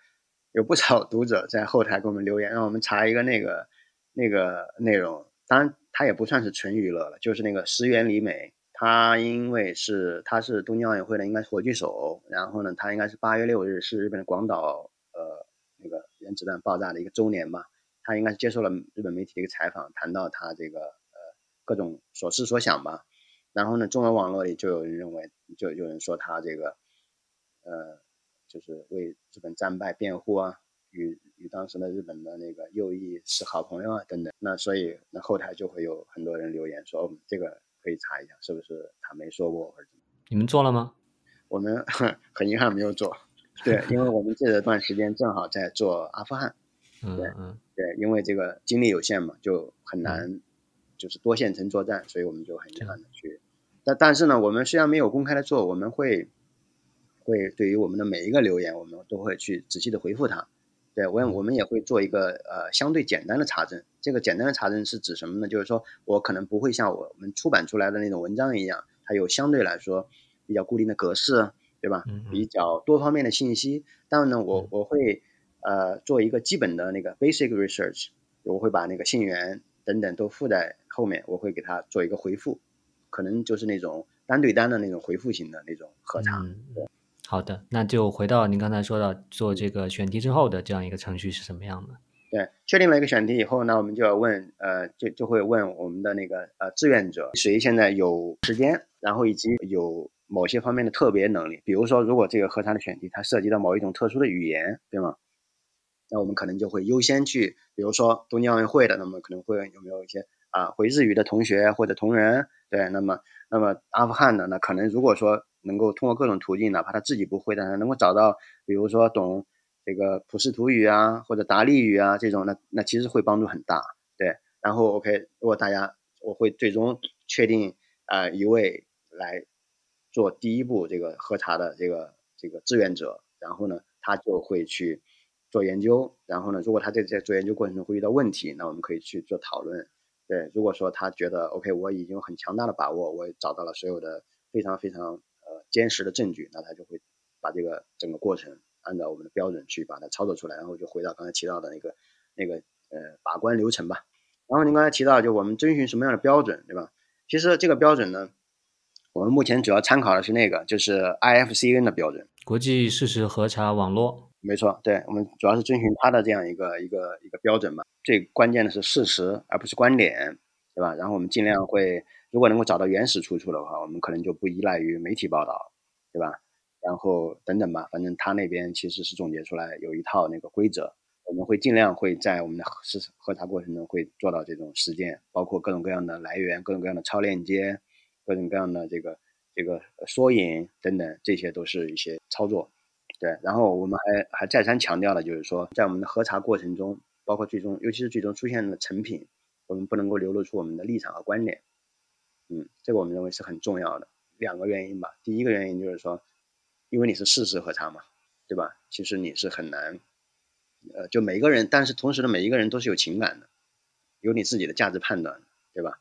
有不少读者在后台给我们留言，让我们查一个那个那个内容。当然，它也不算是纯娱乐了，就是那个石原里美，她因为是她是东京奥运会的应该是火炬手，然后呢，她应该是八月六日是日本的广岛呃。那个原子弹爆炸的一个周年吧，他应该是接受了日本媒体的一个采访，谈到他这个呃各种所思所想吧。然后呢，中文网络里就有人认为，就有人说他这个呃就是为日本战败辩护啊，与与当时的日本的那个右翼是好朋友啊等等。那所以那后台就会有很多人留言说，哦，这个可以查一下，是不是他没说过或者怎么？你们做了吗？我们 很遗憾没有做，对，因为我们这段时间正好在做阿富汗，对，嗯，对，因为这个精力有限嘛，就很难，就是多线程作战，所以我们就很遗憾的去。但但是呢，我们虽然没有公开的做，我们会会对于我们的每一个留言，我们都会去仔细的回复他。对我我们也会做一个呃相对简单的查证。这个简单的查证是指什么呢？就是说我可能不会像我们出版出来的那种文章一样，它有相对来说比较固定的格式，对吧？比较多方面的信息。当然呢，我我会呃做一个基本的那个 basic research，我会把那个信源等等都附在后面，我会给他做一个回复。可能就是那种单对单的那种回复型的那种核查。对，好的，那就回到您刚才说到做这个选题之后的这样一个程序是什么样的？对，确定了一个选题以后，呢我们就要问，呃，就就会问我们的那个呃志愿者，谁现在有时间，然后以及有某些方面的特别能力，比如说，如果这个核查的选题它涉及到某一种特殊的语言，对吗？那我们可能就会优先去，比如说东京奥运会的，那么可能会有没有一些啊会日语的同学或者同仁。对，那么，那么阿富汗的那可能如果说能够通过各种途径，哪怕他自己不会，但是能够找到，比如说懂这个普什图语啊，或者达利语啊这种，那那其实会帮助很大。对，然后 OK，如果大家我会最终确定啊一位来做第一步这个核查的这个这个志愿者，然后呢他就会去做研究，然后呢如果他在在做研究过程中会遇到问题，那我们可以去做讨论。对，如果说他觉得 OK，我已经有很强大的把握，我也找到了所有的非常非常呃坚实的证据，那他就会把这个整个过程按照我们的标准去把它操作出来，然后就回到刚才提到的那个那个呃把关流程吧。然后您刚才提到就我们遵循什么样的标准，对吧？其实这个标准呢，我们目前主要参考的是那个就是 IFCN 的标准，国际事实核查网络。没错，对我们主要是遵循它的这样一个一个一个标准嘛。最关键的是事实，而不是观点，对吧？然后我们尽量会，如果能够找到原始出处的话，我们可能就不依赖于媒体报道，对吧？然后等等吧，反正他那边其实是总结出来有一套那个规则，我们会尽量会在我们的核核查过程中会做到这种实践，包括各种各样的来源、各种各样的超链接、各种各样的这个这个缩影等等，这些都是一些操作。对，然后我们还还再三强调了，就是说在我们的核查过程中。包括最终，尤其是最终出现的成品，我们不能够流露出我们的立场和观点。嗯，这个我们认为是很重要的。两个原因吧，第一个原因就是说，因为你是事实核查嘛，对吧？其实你是很难，呃，就每一个人，但是同时呢，每一个人都是有情感的，有你自己的价值判断，对吧？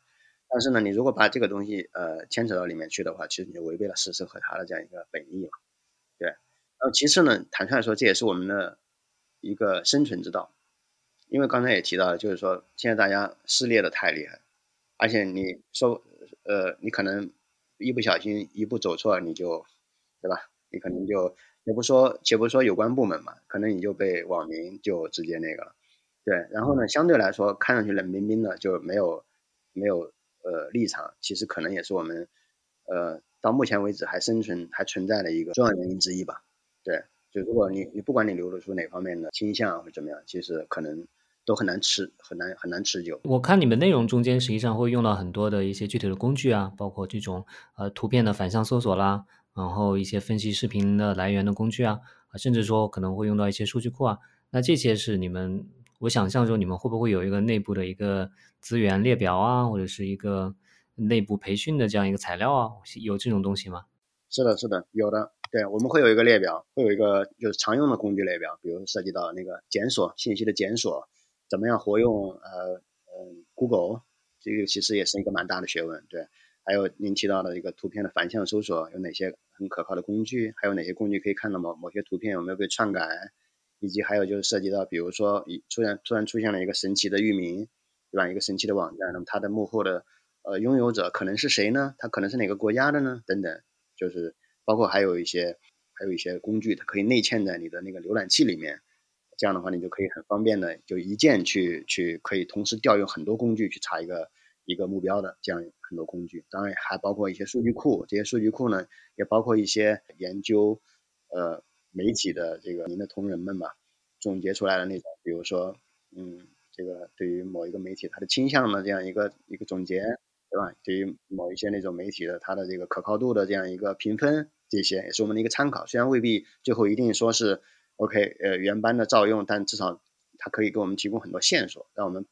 但是呢，你如果把这个东西呃牵扯到里面去的话，其实你就违背了事实核查的这样一个本意了。对。然后其次呢，坦率说，这也是我们的一个生存之道。因为刚才也提到了，就是说现在大家撕裂的太厉害，而且你说，呃，你可能一不小心一步走错，你就，对吧？你可能就，也不说，且不说有关部门嘛，可能你就被网民就直接那个了，对。然后呢，相对来说看上去冷冰冰的，就没有没有呃立场，其实可能也是我们呃到目前为止还生存还存在的一个重要原因之一吧，对。就如果你你不管你流露出哪方面的倾向或者怎么样，其实可能都很难持很难很难持久。我看你们内容中间实际上会用到很多的一些具体的工具啊，包括这种呃图片的反向搜索啦，然后一些分析视频的来源的工具啊，甚至说可能会用到一些数据库啊。那这些是你们，我想象中你们会不会有一个内部的一个资源列表啊，或者是一个内部培训的这样一个材料啊？有这种东西吗？是的，是的，有的。对，我们会有一个列表，会有一个就是常用的工具列表，比如涉及到那个检索信息的检索，怎么样活用呃嗯 Google，这个其实也是一个蛮大的学问。对，还有您提到的一个图片的反向搜索，有哪些很可靠的工具？还有哪些工具可以看到某某些图片有没有被篡改？以及还有就是涉及到，比如说一突然突然出现了一个神奇的域名，对吧？一个神奇的网站，那么它的幕后的呃拥有者可能是谁呢？它可能是哪个国家的呢？等等，就是。包括还有一些，还有一些工具，它可以内嵌在你的那个浏览器里面，这样的话，你就可以很方便的就一键去去可以同时调用很多工具去查一个一个目标的这样很多工具。当然还包括一些数据库，这些数据库呢也包括一些研究呃媒体的这个您的同仁们吧，总结出来的那种，比如说，嗯，这个对于某一个媒体它的倾向的这样一个一个总结，对吧？对于某一些那种媒体的它的这个可靠度的这样一个评分，这些也是我们的一个参考。虽然未必最后一定说是 OK，呃，原班的照用，但至少它可以给我们提供很多线索，让我们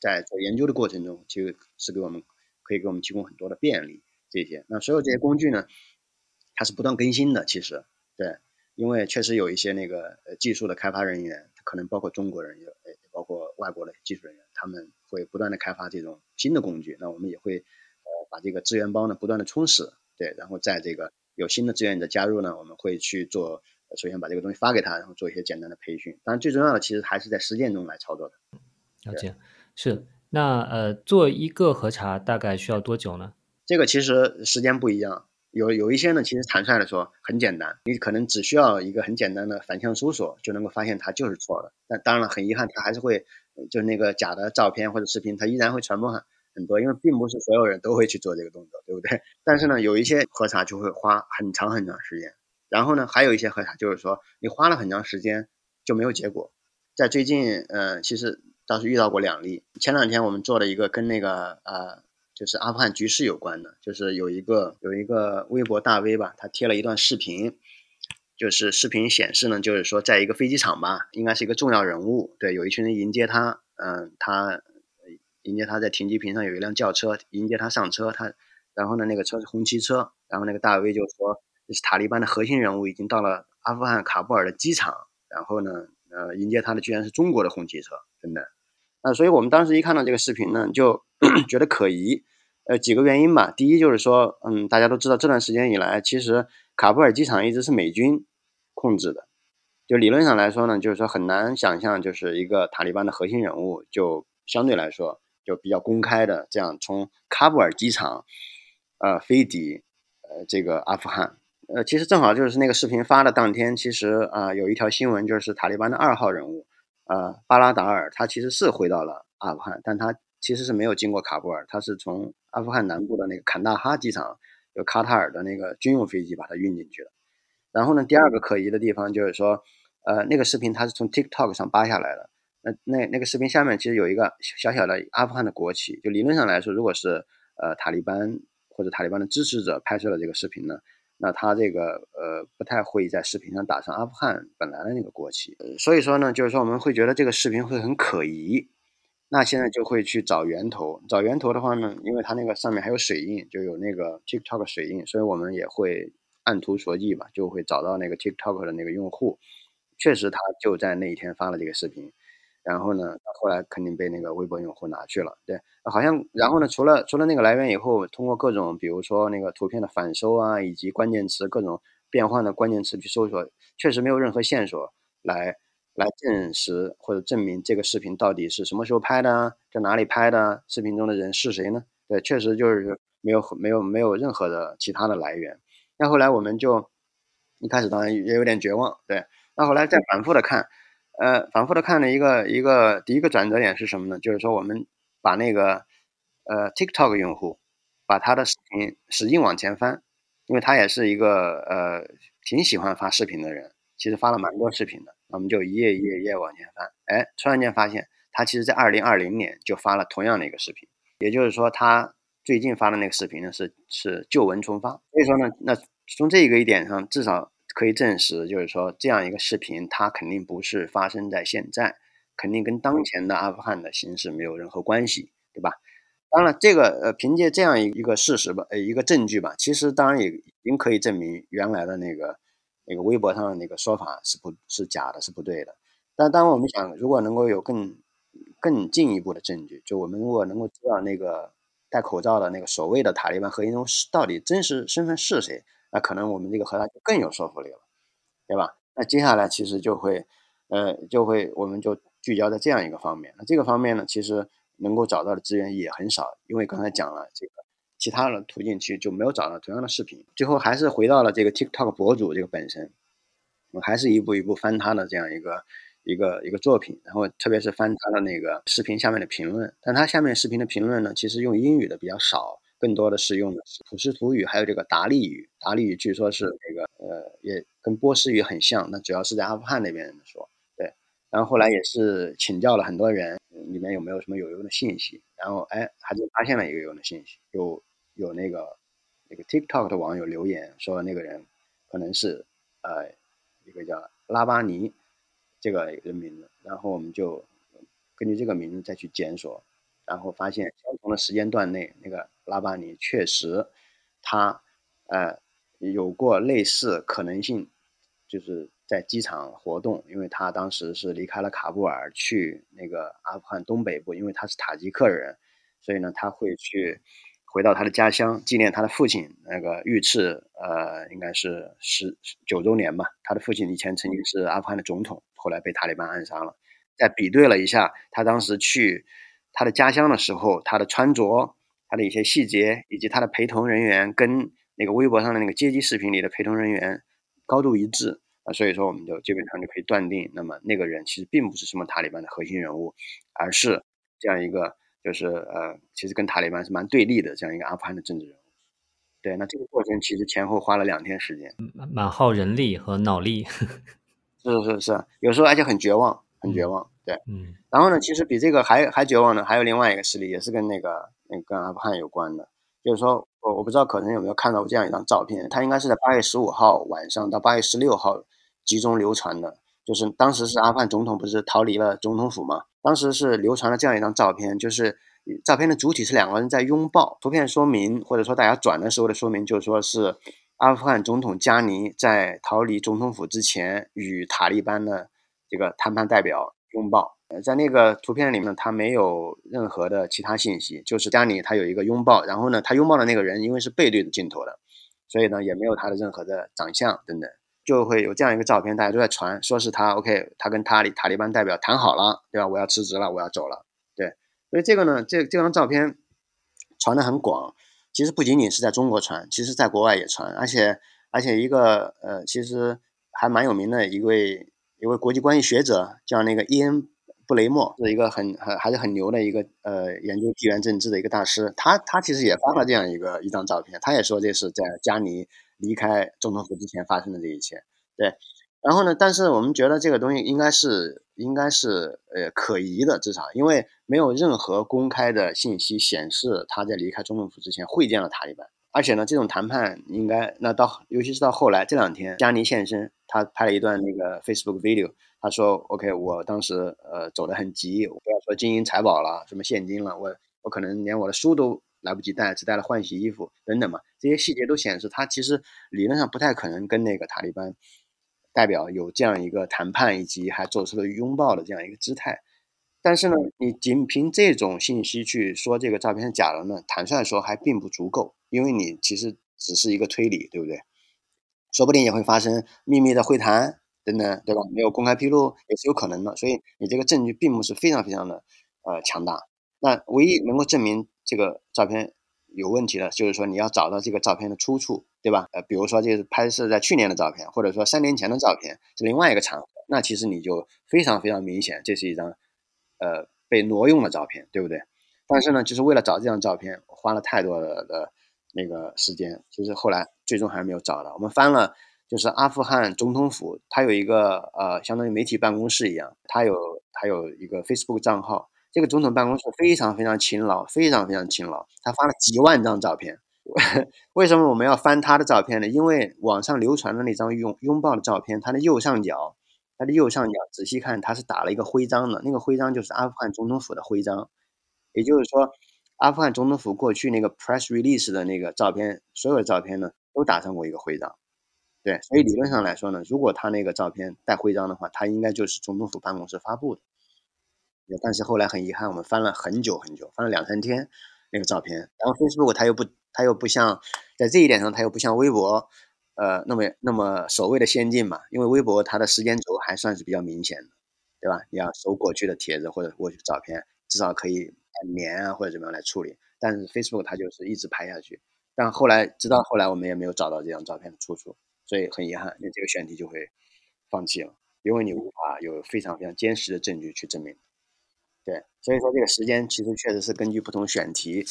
在做研究的过程中，其实是给我们可以给我们提供很多的便利。这些，那所有这些工具呢，它是不断更新的。其实，对。因为确实有一些那个呃技术的开发人员，可能包括中国人，也也包括外国的技术人员，他们会不断的开发这种新的工具。那我们也会呃把这个资源包呢不断的充实，对，然后在这个有新的志愿者加入呢，我们会去做，首先把这个东西发给他，然后做一些简单的培训。当然最重要的其实还是在实践中来操作的。了解，是。那呃做一个核查大概需要多久呢？这个其实时间不一样。有有一些呢，其实坦率的说很简单，你可能只需要一个很简单的反向搜索就能够发现它就是错的。但当然了，很遗憾，它还是会就是那个假的照片或者视频，它依然会传播很很多，因为并不是所有人都会去做这个动作，对不对？但是呢，有一些核查就会花很长很长时间，然后呢，还有一些核查就是说你花了很长时间就没有结果。在最近，呃，其实倒是遇到过两例。前两天我们做了一个跟那个呃。就是阿富汗局势有关的，就是有一个有一个微博大 V 吧，他贴了一段视频，就是视频显示呢，就是说在一个飞机场吧，应该是一个重要人物，对，有一群人迎接他，嗯，他迎接他在停机坪上有一辆轿车迎接他上车，他然后呢那个车是红旗车，然后那个大 V 就说塔利班的核心人物已经到了阿富汗喀布尔的机场，然后呢呃迎接他的居然是中国的红旗车，真的，那所以我们当时一看到这个视频呢，就 觉得可疑。呃，几个原因吧。第一就是说，嗯，大家都知道这段时间以来，其实卡布尔机场一直是美军控制的。就理论上来说呢，就是说很难想象，就是一个塔利班的核心人物，就相对来说就比较公开的这样从喀布尔机场，呃，飞抵呃这个阿富汗。呃，其实正好就是那个视频发的当天，其实啊有一条新闻，就是塔利班的二号人物，呃，巴拉达尔，他其实是回到了阿富汗，但他。其实是没有经过喀布尔，他是从阿富汗南部的那个坎大哈机场，有卡塔尔的那个军用飞机把它运进去的。然后呢，第二个可疑的地方就是说，呃，那个视频它是从 TikTok 上扒下来的。那那那个视频下面其实有一个小小的阿富汗的国旗。就理论上来说，如果是呃塔利班或者塔利班的支持者拍摄的这个视频呢，那他这个呃不太会在视频上打上阿富汗本来的那个国旗。所以说呢，就是说我们会觉得这个视频会很可疑。那现在就会去找源头，找源头的话呢，因为它那个上面还有水印，就有那个 TikTok 水印，所以我们也会按图索骥吧，就会找到那个 TikTok 的那个用户，确实他就在那一天发了这个视频，然后呢，后来肯定被那个微博用户拿去了，对，好像然后呢，除了除了那个来源以后，通过各种比如说那个图片的反收啊，以及关键词各种变换的关键词去搜索，确实没有任何线索来。来证实或者证明这个视频到底是什么时候拍的，在哪里拍的，视频中的人是谁呢？对，确实就是没有没有没有任何的其他的来源。那后来我们就一开始当然也有点绝望，对。那后来再反复的看，呃，反复的看了一个一个第一个转折点是什么呢？就是说我们把那个呃 TikTok 用户把他的视频使劲往前翻，因为他也是一个呃挺喜欢发视频的人，其实发了蛮多视频的。我们就一页一页一页往前翻，哎，突然间发现他其实在二零二零年就发了同样的一个视频，也就是说他最近发的那个视频呢是是旧闻重发。所以说呢，那从这个一点上，至少可以证实，就是说这样一个视频它肯定不是发生在现在，肯定跟当前的阿富汗的形势没有任何关系，对吧？当然，这个呃凭借这样一个事实吧，呃一个证据吧，其实当然也已经可以证明原来的那个。那个微博上的那个说法是不是假的，是不对的。但当我们想，如果能够有更更进一步的证据，就我们如果能够知道那个戴口罩的那个所谓的塔利班核心人物到底真实身份是谁，那可能我们这个核查就更有说服力了，对吧？那接下来其实就会，呃，就会我们就聚焦在这样一个方面。那这个方面呢，其实能够找到的资源也很少，因为刚才讲了这个。其他的途径其实就没有找到同样的视频，最后还是回到了这个 TikTok 博主这个本身，我还是一步一步翻他的这样一个一个一个作品，然后特别是翻他的那个视频下面的评论，但他下面视频的评论呢，其实用英语的比较少，更多的是用的是普什图语，还有这个达利语。达利语据说是那个呃，也跟波斯语很像，那主要是在阿富汗那边说。对，然后后来也是请教了很多人，里面有没有什么有用的信息，然后哎，还就发现了一个有用的信息，有有那个那个 TikTok 的网友留言说那个人可能是呃一个叫拉巴尼这个人名字，然后我们就根据这个名字再去检索，然后发现相同的时间段内，那个拉巴尼确实他呃有过类似可能性，就是在机场活动，因为他当时是离开了喀布尔去那个阿富汗东北部，因为他是塔吉克人，所以呢他会去回到他的家乡纪念他的父亲那个遇刺，呃，应该是十九周年吧。他的父亲以前曾经是阿富汗的总统，后来被塔利班暗杀了。再比对了一下他当时去他的家乡的时候，他的穿着、他的一些细节，以及他的陪同人员跟那个微博上的那个接机视频里的陪同人员高度一致啊，所以说我们就基本上就可以断定，那么那个人其实并不是什么塔利班的核心人物，而是这样一个就是呃，其实跟塔利班是蛮对立的这样一个阿富汗的政治人物。对，那这个过程其实前后花了两天时间，蛮蛮耗人力和脑力。是是是，有时候而且很绝望。很绝望，对，嗯，然后呢，其实比这个还还绝望的，还有另外一个事例，也是跟那个那跟阿富汗有关的，就是说，我我不知道可能有没有看到过这样一张照片，它应该是在八月十五号晚上到八月十六号集中流传的，就是当时是阿富汗总统不是逃离了总统府嘛，当时是流传了这样一张照片，就是照片的主体是两个人在拥抱，图片说明或者说大家转的时候的说明，就是说是阿富汗总统加尼在逃离总统府之前与塔利班的。这个谈判代表拥抱，呃，在那个图片里面，他没有任何的其他信息，就是家里他有一个拥抱，然后呢，他拥抱的那个人因为是背对着镜头的，所以呢，也没有他的任何的长相等等，就会有这样一个照片，大家都在传，说是他 OK，他跟塔里塔利班代表谈好了，对吧？我要辞职了，我要走了，对，所以这个呢，这这张照片传的很广，其实不仅仅是在中国传，其实在国外也传，而且而且一个呃，其实还蛮有名的一位。一位国际关系学者叫那个伊恩布雷默，是一个很很还是很牛的一个呃研究地缘政治的一个大师。他他其实也发了这样一个一张照片，他也说这是在加尼离开总统府之前发生的这一切。对，然后呢，但是我们觉得这个东西应该是应该是呃可疑的，至少因为没有任何公开的信息显示他在离开总统府之前会见了塔利班。而且呢，这种谈判应该那到，尤其是到后来这两天，加尼现身，他拍了一段那个 Facebook video，他说：“OK，我当时呃走得很急，不要说金银财宝了，什么现金了，我我可能连我的书都来不及带，只带了换洗衣服等等嘛。这些细节都显示，他其实理论上不太可能跟那个塔利班代表有这样一个谈判，以及还做出了拥抱的这样一个姿态。”但是呢，你仅凭这种信息去说这个照片是假的呢？坦率说还并不足够，因为你其实只是一个推理，对不对？说不定也会发生秘密的会谈等等，对吧？没有公开披露也是有可能的，所以你这个证据并不是非常非常的呃强大。那唯一能够证明这个照片有问题的，就是说你要找到这个照片的出处，对吧？呃，比如说这是拍摄在去年的照片，或者说三年前的照片是另外一个场合，那其实你就非常非常明显，这是一张。呃，被挪用的照片，对不对？但是呢，就是为了找这张照片，花了太多的的那个时间。其实后来最终还是没有找到。我们翻了，就是阿富汗总统府，它有一个呃，相当于媒体办公室一样，它有它有一个 Facebook 账号。这个总统办公室非常非常勤劳，非常非常勤劳，他发了几万张照片。为什么我们要翻他的照片呢？因为网上流传的那张拥拥抱的照片，它的右上角。它的右上角仔细看，它是打了一个徽章的，那个徽章就是阿富汗总统府的徽章。也就是说，阿富汗总统府过去那个 press release 的那个照片，所有的照片呢都打上过一个徽章。对，所以理论上来说呢，如果他那个照片带徽章的话，他应该就是总统府办公室发布的。但是后来很遗憾，我们翻了很久很久，翻了两三天那个照片，然后 Facebook 它又不，它又不像在这一点上，它又不像微博。呃，那么那么所谓的先进嘛，因为微博它的时间轴还算是比较明显的，对吧？你要搜过去的帖子或者过去照片，至少可以年啊或者怎么样来处理。但是 Facebook 它就是一直拍下去，但后来直到后来我们也没有找到这张照片的出处，所以很遗憾，那这个选题就会放弃了，因为你无法有非常非常坚实的证据去证明。对，所以说这个时间其实确实是根据不同选题，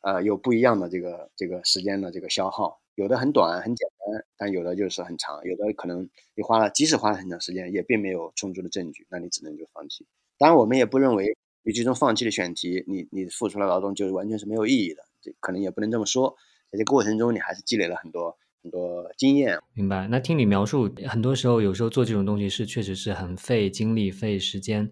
呃，有不一样的这个这个时间的这个消耗，有的很短很简单。但有的就是很长，有的可能你花了，即使花了很长时间，也并没有充足的证据，那你只能就放弃。当然，我们也不认为你最终放弃的选题，你你付出了劳动就是完全是没有意义的，这可能也不能这么说。在这过程中，你还是积累了很多很多经验。明白。那听你描述，很多时候有时候做这种东西是确实是很费精力、费时间。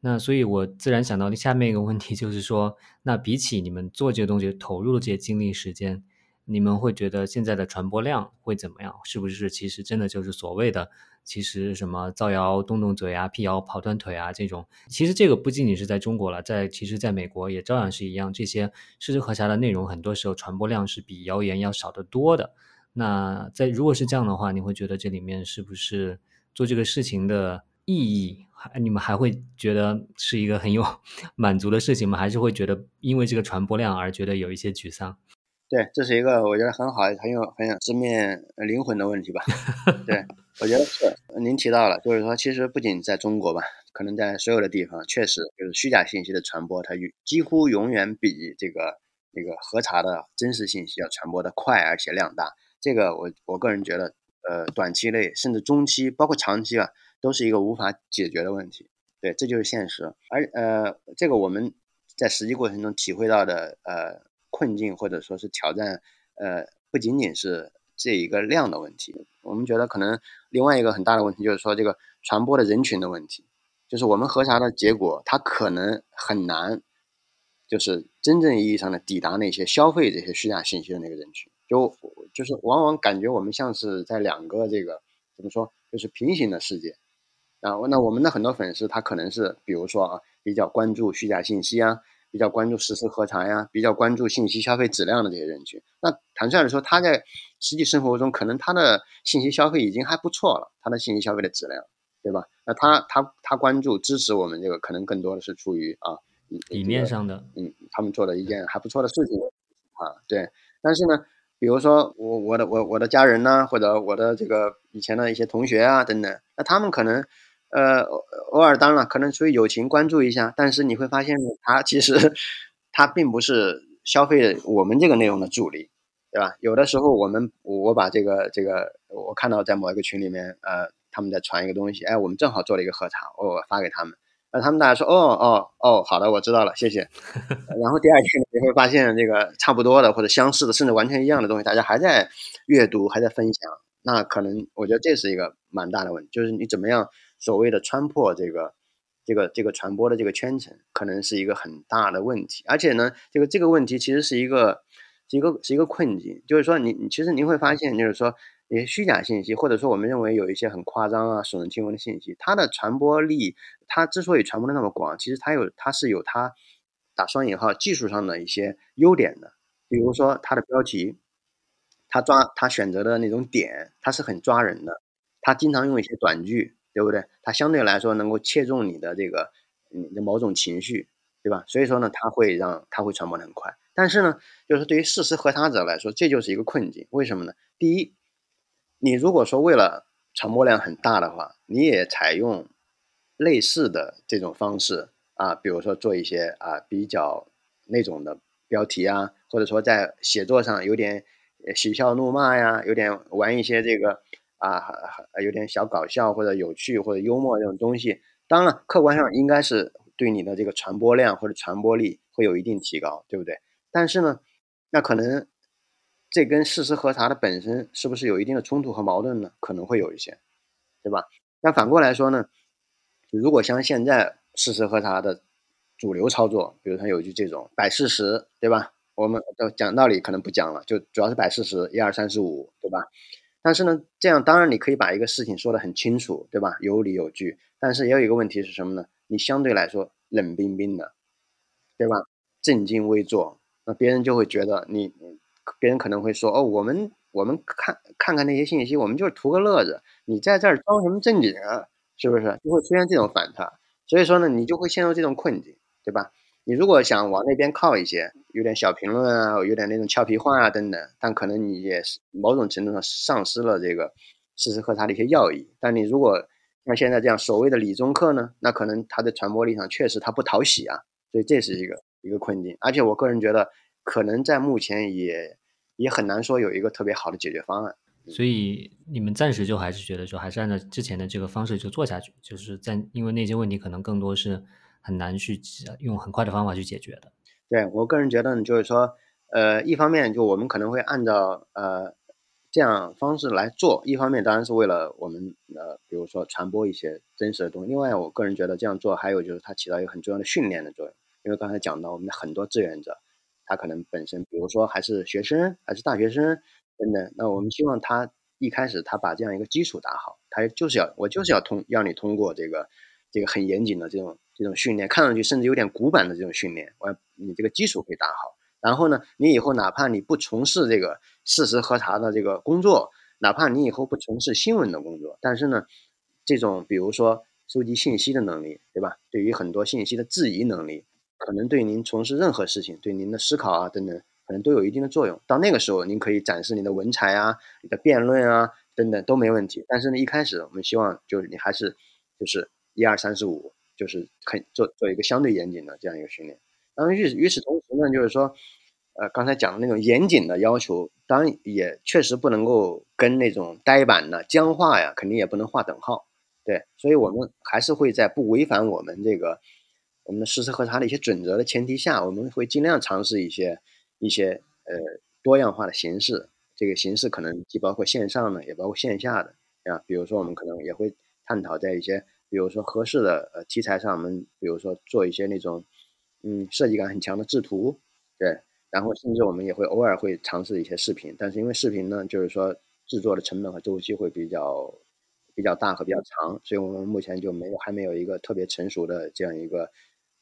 那所以，我自然想到的下面一个问题就是说，那比起你们做这个东西投入的这些精力时间，你们会觉得现在的传播量会怎么样？是不是其实真的就是所谓的，其实什么造谣动动嘴啊、辟谣跑断腿啊这种？其实这个不仅仅是在中国了，在其实在美国也照样是一样。这些事实核查的内容，很多时候传播量是比谣言要少得多的。那在如果是这样的话，你会觉得这里面是不是做这个事情的？意义还你们还会觉得是一个很有 满足的事情吗？还是会觉得因为这个传播量而觉得有一些沮丧？对，这是一个我觉得很好、很有、很有直面灵魂的问题吧。对，我觉得是。您提到了，就是说，其实不仅在中国吧，可能在所有的地方，确实就是虚假信息的传播，它几乎永远比这个那个核查的真实信息要传播的快，而且量大。这个我我个人觉得，呃，短期内甚至中期，包括长期啊。都是一个无法解决的问题，对，这就是现实。而呃，这个我们在实际过程中体会到的呃困境或者说是挑战，呃，不仅仅是这一个量的问题。我们觉得可能另外一个很大的问题就是说这个传播的人群的问题，就是我们核查的结果，它可能很难，就是真正意义上的抵达那些消费这些虚假信息的那个人群。就就是往往感觉我们像是在两个这个怎么说，就是平行的世界。啊，那我们的很多粉丝，他可能是比如说啊，比较关注虚假信息啊，比较关注实时核查呀，比较关注信息消费质量的这些人群。那坦率的说，他在实际生活中，可能他的信息消费已经还不错了，他的信息消费的质量，对吧？那他他他关注支持我们这个，可能更多的是出于啊理念上的，嗯，他们做的一件还不错的事情啊，对。但是呢，比如说我我的我我的家人呢，或者我的这个以前的一些同学啊等等，那他们可能。呃，偶尔当然可能出于友情关注一下，但是你会发现，他其实他并不是消费我们这个内容的助力，对吧？有的时候我们我把这个这个我看到在某一个群里面，呃，他们在传一个东西，哎，我们正好做了一个核查，我发给他们，那他们大家说，哦哦哦，好的，我知道了，谢谢。然后第二天你会发现，这个差不多的或者相似的，甚至完全一样的东西，大家还在阅读，还在分享，那可能我觉得这是一个蛮大的问题，就是你怎么样。所谓的穿破这个、这个、这个传播的这个圈层，可能是一个很大的问题。而且呢，这个这个问题其实是一个、是一个、是一个困境。就是说，你你其实您会发现，就是说，一些虚假信息，或者说我们认为有一些很夸张啊、耸人听闻的信息，它的传播力，它之所以传播的那么广，其实它有它是有它打双引号技术上的一些优点的。比如说它的标题，它抓它选择的那种点，它是很抓人的。它经常用一些短句。对不对？它相对来说能够切中你的这个你的某种情绪，对吧？所以说呢，它会让它会传播的很快。但是呢，就是对于事实核查者来说，这就是一个困境。为什么呢？第一，你如果说为了传播量很大的话，你也采用类似的这种方式啊，比如说做一些啊比较那种的标题啊，或者说在写作上有点喜笑怒骂呀，有点玩一些这个。啊，有点小搞笑或者有趣或者幽默这种东西，当然了客观上应该是对你的这个传播量或者传播力会有一定提高，对不对？但是呢，那可能这跟事实核查的本身是不是有一定的冲突和矛盾呢？可能会有一些，对吧？那反过来说呢，如果像现在事实核查的主流操作，比如说有一句这种摆事实，对吧？我们讲道理可能不讲了，就主要是摆事实，一二三四五，对吧？但是呢，这样当然你可以把一个事情说得很清楚，对吧？有理有据。但是也有一个问题是什么呢？你相对来说冷冰冰的，对吧？正襟危坐，那别人就会觉得你，别人可能会说哦，我们我们看看看那些信息，我们就是图个乐子，你在这儿装什么正经啊？是不是？就会出现这种反差。所以说呢，你就会陷入这种困境，对吧？你如果想往那边靠一些，有点小评论啊，有点那种俏皮话啊等等，但可能你也是某种程度上丧失了这个事实核查的一些要义。但你如果像现在这样所谓的理中客呢，那可能它的传播力上确实它不讨喜啊，所以这是一个一个困境。而且我个人觉得，可能在目前也也很难说有一个特别好的解决方案。所以你们暂时就还是觉得说，还是按照之前的这个方式就做下去，就是在因为那些问题可能更多是很难去用很快的方法去解决的。对我个人觉得呢，就是说，呃，一方面就我们可能会按照呃这样方式来做，一方面当然是为了我们呃，比如说传播一些真实的东西。另外，我个人觉得这样做还有就是它起到一个很重要的训练的作用，因为刚才讲到我们的很多志愿者，他可能本身比如说还是学生，还是大学生。等等，那我们希望他一开始他把这样一个基础打好，他就是要我就是要通要你通过这个这个很严谨的这种这种训练，看上去甚至有点古板的这种训练，我你这个基础可以打好。然后呢，你以后哪怕你不从事这个事实核查的这个工作，哪怕你以后不从事新闻的工作，但是呢，这种比如说收集信息的能力，对吧？对于很多信息的质疑能力，可能对您从事任何事情，对您的思考啊等等。可能都有一定的作用。到那个时候，您可以展示你的文采啊、你的辩论啊等等都没问题。但是呢，一开始我们希望就是你还是就是一二三四五，就是很做做一个相对严谨的这样一个训练。当然，与与此同时呢，就是说，呃，刚才讲的那种严谨的要求，当然也确实不能够跟那种呆板的僵化呀，肯定也不能划等号。对，所以我们还是会在不违反我们这个我们的事实核查的一些准则的前提下，我们会尽量尝试一些。一些呃多样化的形式，这个形式可能既包括线上的，也包括线下的啊。比如说，我们可能也会探讨在一些，比如说合适的呃题材上，我们比如说做一些那种嗯设计感很强的制图，对。然后甚至我们也会偶尔会尝试一些视频，但是因为视频呢，就是说制作的成本和周期会比较比较大和比较长，所以我们目前就没有还没有一个特别成熟的这样一个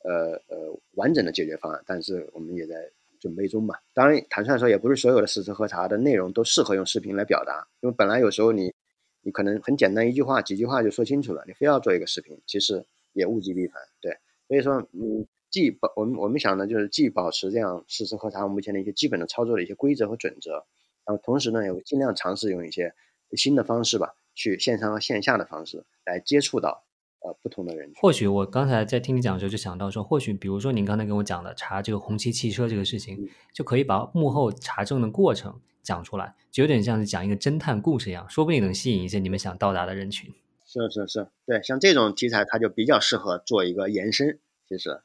呃呃完整的解决方案。但是我们也在。准备中吧。当然，坦率说，也不是所有的事实核查的内容都适合用视频来表达，因为本来有时候你，你可能很简单一句话、几句话就说清楚了，你非要做一个视频，其实也物极必反。对，所以说，嗯，既保我们我们想呢就是既保持这样事实核查目前的一些基本的操作的一些规则和准则，然后同时呢，也尽量尝试用一些新的方式吧，去线上和线下的方式来接触到。呃，不同的人，或许我刚才在听你讲的时候就想到说，或许比如说您刚才跟我讲的查这个红旗汽车这个事情，就可以把幕后查证的过程讲出来，就有点像是讲一个侦探故事一样，说不定能吸引一些你们想到达的人群。是是是，对，像这种题材，它就比较适合做一个延伸。其实，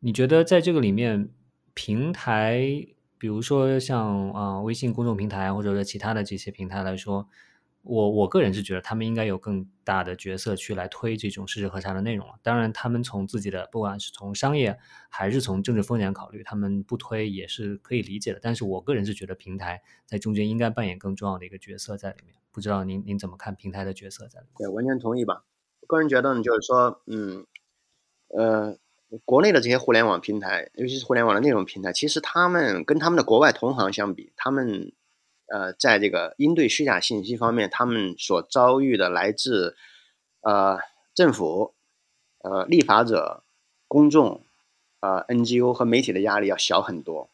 你觉得在这个里面，平台，比如说像啊微信公众平台，或者说其他的这些平台来说。我我个人是觉得他们应该有更大的角色去来推这种事实核查的内容了。当然，他们从自己的不管是从商业还是从政治风险考虑，他们不推也是可以理解的。但是我个人是觉得平台在中间应该扮演更重要的一个角色在里面。不知道您您怎么看平台的角色在里面？对，完全同意吧。我个人觉得呢，就是说，嗯，呃，国内的这些互联网平台，尤其是互联网的内容平台，其实他们跟他们的国外同行相比，他们。呃，在这个应对虚假信息方面，他们所遭遇的来自呃政府、呃立法者、公众、呃 NGO 和媒体的压力要小很多。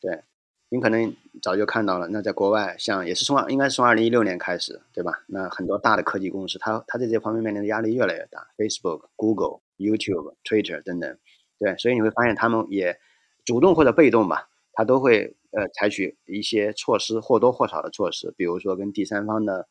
对，您可能早就看到了。那在国外，像也是从应该是从二零一六年开始，对吧？那很多大的科技公司，它它在这方面面临的压力越来越大，Facebook、Google、YouTube、Twitter 等等。对，所以你会发现他们也主动或者被动吧，他都会。呃，采取一些措施，或多或少的措施，比如说跟第三方的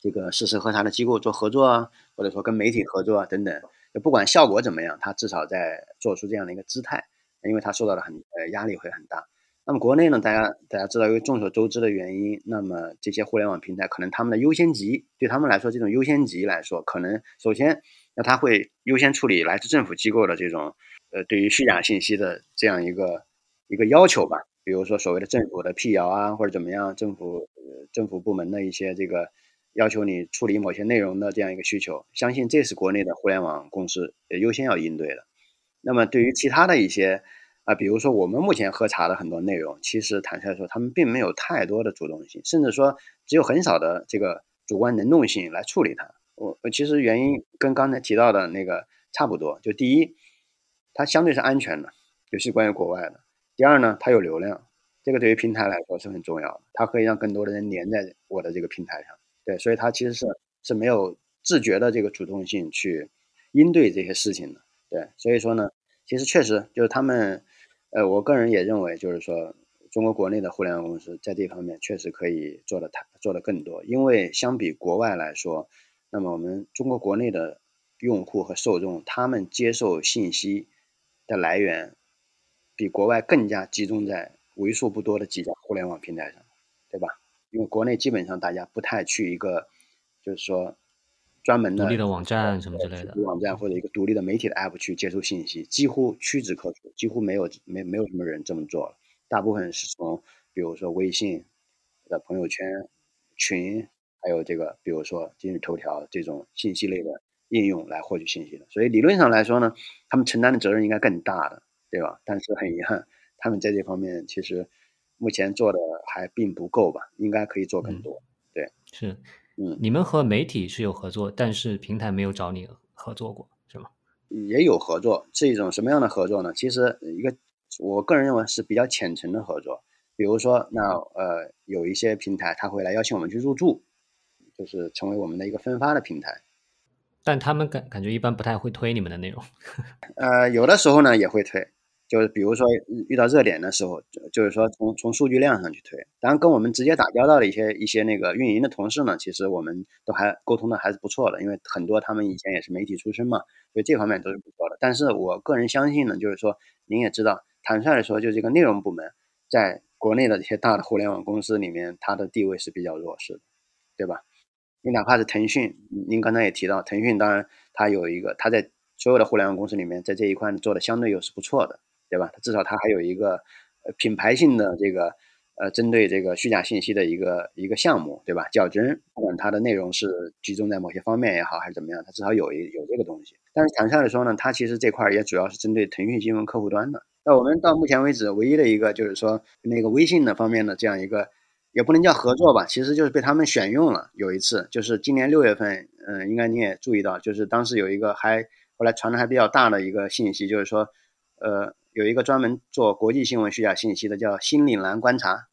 这个事实核查的机构做合作啊，或者说跟媒体合作啊等等。就不管效果怎么样，他至少在做出这样的一个姿态，因为他受到了很呃压力会很大。那么国内呢，大家大家知道，因为众所周知的原因，那么这些互联网平台可能他们的优先级对他们来说，这种优先级来说，可能首先那他会优先处理来自政府机构的这种呃对于虚假信息的这样一个一个要求吧。比如说所谓的政府的辟谣啊，或者怎么样，政府政府部门的一些这个要求你处理某些内容的这样一个需求，相信这是国内的互联网公司也优先要应对的。那么对于其他的一些啊，比如说我们目前核查的很多内容，其实坦率说，他们并没有太多的主动性，甚至说只有很少的这个主观能动性来处理它。我其实原因跟刚才提到的那个差不多，就第一，它相对是安全的，尤其关于国外的。第二呢，它有流量，这个对于平台来说是很重要的，它可以让更多的人连在我的这个平台上。对，所以它其实是是没有自觉的这个主动性去应对这些事情的。对，所以说呢，其实确实就是他们，呃，我个人也认为，就是说中国国内的互联网公司在这方面确实可以做的太做的更多，因为相比国外来说，那么我们中国国内的用户和受众，他们接受信息的来源比国外更加集中在为数不多的几家互联网平台上，对吧？因为国内基本上大家不太去一个，就是说专门的独立的网站什么之类的网站或者一个独立的媒体的 app 去接收信息，几乎屈指可数，几乎没有没没有什么人这么做了。大部分是从比如说微信的朋友圈群，还有这个比如说今日头条这种信息类的应用来获取信息的。所以理论上来说呢，他们承担的责任应该更大的，对吧？但是很遗憾，他们在这方面其实。目前做的还并不够吧，应该可以做更多。对，是，嗯，你们和媒体是有合作，但是平台没有找你合作过，是吗？也有合作，是一种什么样的合作呢？其实一个，我个人认为是比较浅层的合作。比如说，那呃，有一些平台他会来邀请我们去入驻，就是成为我们的一个分发的平台。但他们感感觉一般不太会推你们的内容。呃，有的时候呢也会推。就是比如说遇到热点的时候，就是说从从数据量上去推。当然，跟我们直接打交道的一些一些那个运营的同事呢，其实我们都还沟通的还是不错的，因为很多他们以前也是媒体出身嘛，所以这方面都是不错的。但是我个人相信呢，就是说您也知道，坦率的说，就这个内容部门在国内的这些大的互联网公司里面，它的地位是比较弱势的，对吧？你哪怕是腾讯，您刚才也提到，腾讯当然它有一个，它在所有的互联网公司里面，在这一块做的相对又是不错的。对吧？它至少它还有一个呃品牌性的这个呃针对这个虚假信息的一个一个项目，对吧？较真，不管它的内容是集中在某些方面也好，还是怎么样，它至少有一有这个东西。但是坦率的说呢，它其实这块儿也主要是针对腾讯新闻客户端的。那我们到目前为止唯一的一个就是说那个微信的方面的这样一个，也不能叫合作吧，其实就是被他们选用了。有一次就是今年六月份，嗯，应该你也注意到，就是当时有一个还后来传的还比较大的一个信息，就是说，呃。有一个专门做国际新闻虚假信息的，叫新岭南观察，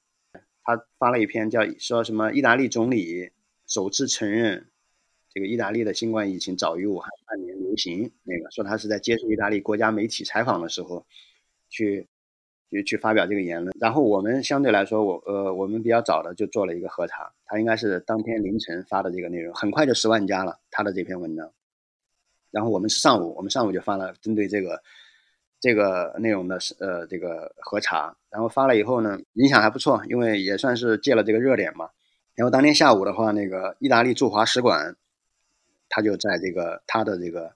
他发了一篇叫说什么意大利总理首次承认这个意大利的新冠疫情早于武汉半年流行，那个说他是在接受意大利国家媒体采访的时候去去去发表这个言论。然后我们相对来说，我呃我们比较早的就做了一个核查，他应该是当天凌晨发的这个内容，很快就十万加了他的这篇文章。然后我们是上午，我们上午就发了针对这个。这个内容的呃这个核查，然后发了以后呢，影响还不错，因为也算是借了这个热点嘛。然后当天下午的话，那个意大利驻华使馆，他就在这个他的这个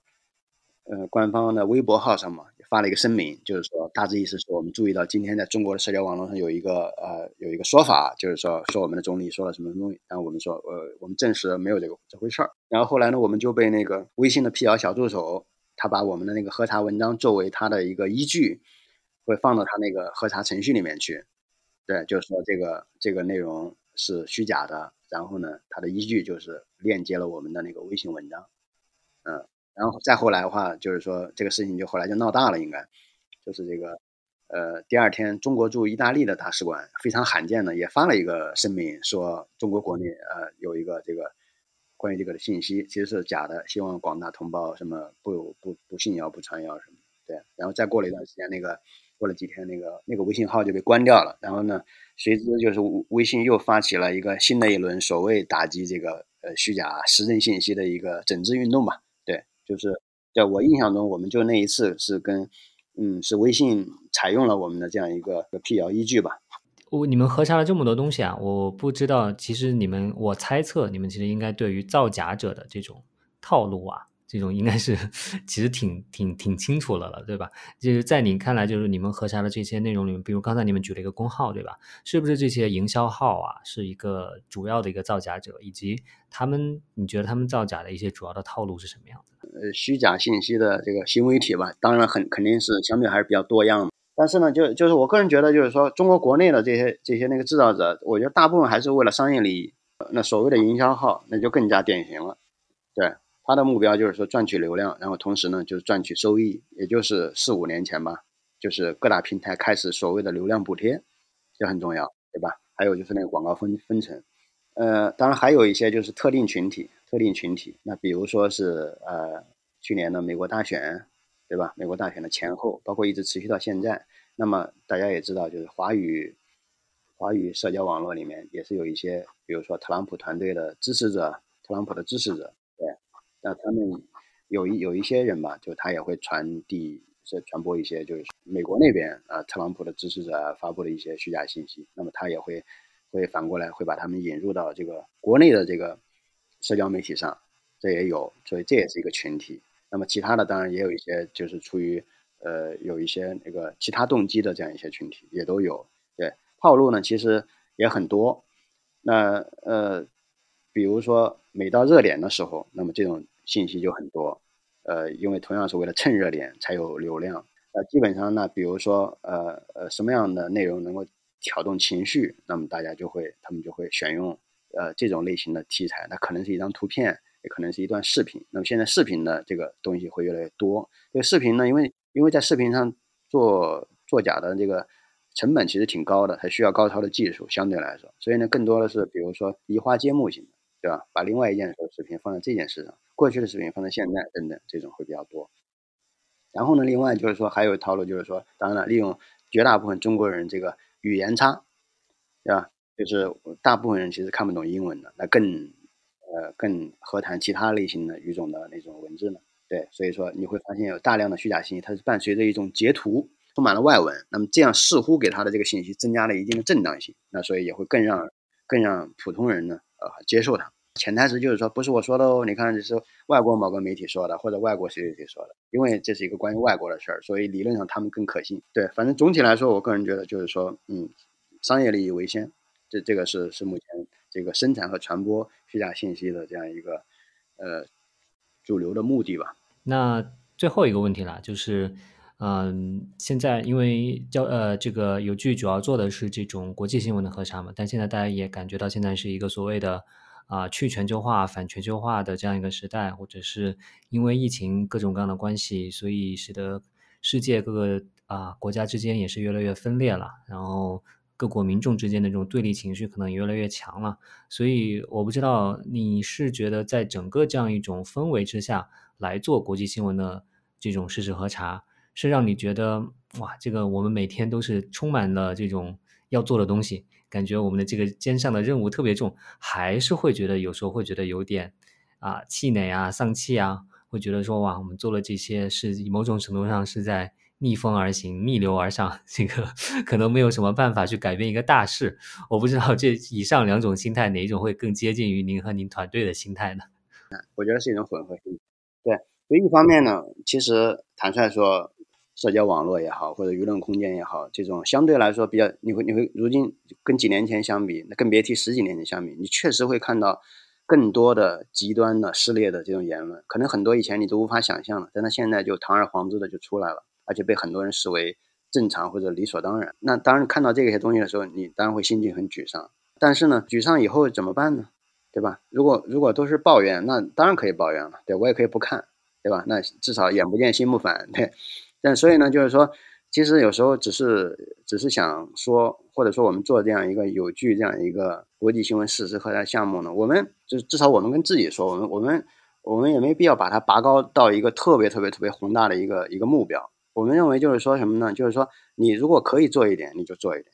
呃官方的微博号上嘛，发了一个声明，就是说大致意思说，我们注意到今天在中国的社交网络上有一个呃有一个说法，就是说说我们的总理说了什么东西，然后我们说呃我们证实没有这个这回事儿。然后后来呢，我们就被那个微信的辟谣小助手。他把我们的那个核查文章作为他的一个依据，会放到他那个核查程序里面去。对，就是说这个这个内容是虚假的。然后呢，他的依据就是链接了我们的那个微信文章。嗯，然后再后来的话，就是说这个事情就后来就闹大了，应该就是这个呃，第二天中国驻意大利的大使馆非常罕见的也发了一个声明，说中国国内呃有一个这个。关于这个的信息其实是假的，希望广大同胞什么不不不信谣不传谣什么对，然后再过了一段时间，那个过了几天，那个那个微信号就被关掉了。然后呢，随之就是微信又发起了一个新的一轮所谓打击这个呃虚假时政信息的一个整治运动吧。对，就是在我印象中，我们就那一次是跟嗯是微信采用了我们的这样一个辟谣依据吧。我你们核查了这么多东西啊，我不知道，其实你们，我猜测你们其实应该对于造假者的这种套路啊，这种应该是其实挺挺挺清楚了了，对吧？就是在你看来，就是你们核查的这些内容里面，比如刚才你们举了一个公号，对吧？是不是这些营销号啊，是一个主要的一个造假者，以及他们，你觉得他们造假的一些主要的套路是什么样的？呃，虚假信息的这个行为体吧，当然很肯定是相对还是比较多样的。但是呢，就就是我个人觉得，就是说中国国内的这些这些那个制造者，我觉得大部分还是为了商业利益。那所谓的营销号，那就更加典型了。对，他的目标就是说赚取流量，然后同时呢就是赚取收益。也就是四五年前吧，就是各大平台开始所谓的流量补贴，这很重要，对吧？还有就是那个广告分分成。呃，当然还有一些就是特定群体，特定群体。那比如说是呃去年的美国大选。对吧？美国大选的前后，包括一直持续到现在，那么大家也知道，就是华语华语社交网络里面也是有一些，比如说特朗普团队的支持者，特朗普的支持者，对，那他们有一有一些人吧，就他也会传递传播一些，就是美国那边啊，特朗普的支持者发布的一些虚假信息，那么他也会会反过来会把他们引入到这个国内的这个社交媒体上，这也有，所以这也是一个群体。那么其他的当然也有一些，就是出于呃有一些那个其他动机的这样一些群体也都有，对。套路呢，其实也很多。那呃，比如说每到热点的时候，那么这种信息就很多。呃，因为同样是为了蹭热点才有流量。那基本上呢，比如说呃呃什么样的内容能够挑动情绪，那么大家就会他们就会选用呃这种类型的题材。那可能是一张图片，也可能是一段视频。那么现在视频的这个东西会越来越多。这个视频呢，因为因为在视频上做作假的这个。成本其实挺高的，它需要高超的技术，相对来说，所以呢，更多的是比如说移花接木型的，对吧？把另外一件视频放在这件事上，过去的视频放在现在等等，这种会比较多。然后呢，另外就是说还有套路，就是说，当然了，利用绝大部分中国人这个语言差，对吧？就是大部分人其实看不懂英文的，那更呃更何谈其他类型的语种的那种文字呢？对，所以说你会发现有大量的虚假信息，它是伴随着一种截图。充满了外文，那么这样似乎给他的这个信息增加了一定的正当性，那所以也会更让更让普通人呢呃接受它。潜台词就是说，不是我说的哦，你看这是外国某个媒体说的，或者外国谁谁谁说的，因为这是一个关于外国的事儿，所以理论上他们更可信。对，反正总体来说，我个人觉得就是说，嗯，商业利益为先，这这个是是目前这个生产和传播虚假信息的这样一个呃主流的目的吧。那最后一个问题了，就是。嗯，现在因为交呃这个有剧主要做的是这种国际新闻的核查嘛，但现在大家也感觉到现在是一个所谓的啊去全球化、反全球化的这样一个时代，或者是因为疫情各种各样的关系，所以使得世界各个啊国家之间也是越来越分裂了，然后各国民众之间的这种对立情绪可能也越来越强了。所以我不知道你是觉得在整个这样一种氛围之下来做国际新闻的这种事实核查。是让你觉得哇，这个我们每天都是充满了这种要做的东西，感觉我们的这个肩上的任务特别重，还是会觉得有时候会觉得有点啊气馁啊、丧气啊，会觉得说哇，我们做了这些是某种程度上是在逆风而行、逆流而上，这个可能没有什么办法去改变一个大势。我不知道这以上两种心态哪一种会更接近于您和您团队的心态呢？我觉得是一种混合性。对，所以一方面呢，其实坦率说。社交网络也好，或者舆论空间也好，这种相对来说比较，你会你会如今跟几年前相比，那更别提十几年前相比，你确实会看到更多的极端的撕裂的这种言论，可能很多以前你都无法想象的，但它现在就堂而皇之的就出来了，而且被很多人视为正常或者理所当然。那当然看到这些东西的时候，你当然会心情很沮丧。但是呢，沮丧以后怎么办呢？对吧？如果如果都是抱怨，那当然可以抱怨了，对我也可以不看，对吧？那至少眼不见心不烦，对。但所以呢，就是说，其实有时候只是只是想说，或者说我们做这样一个有据这样一个国际新闻事实核查项目呢，我们就至少我们跟自己说，我们我们我们也没必要把它拔高到一个特别特别特别宏大的一个一个目标。我们认为就是说什么呢？就是说你如果可以做一点，你就做一点，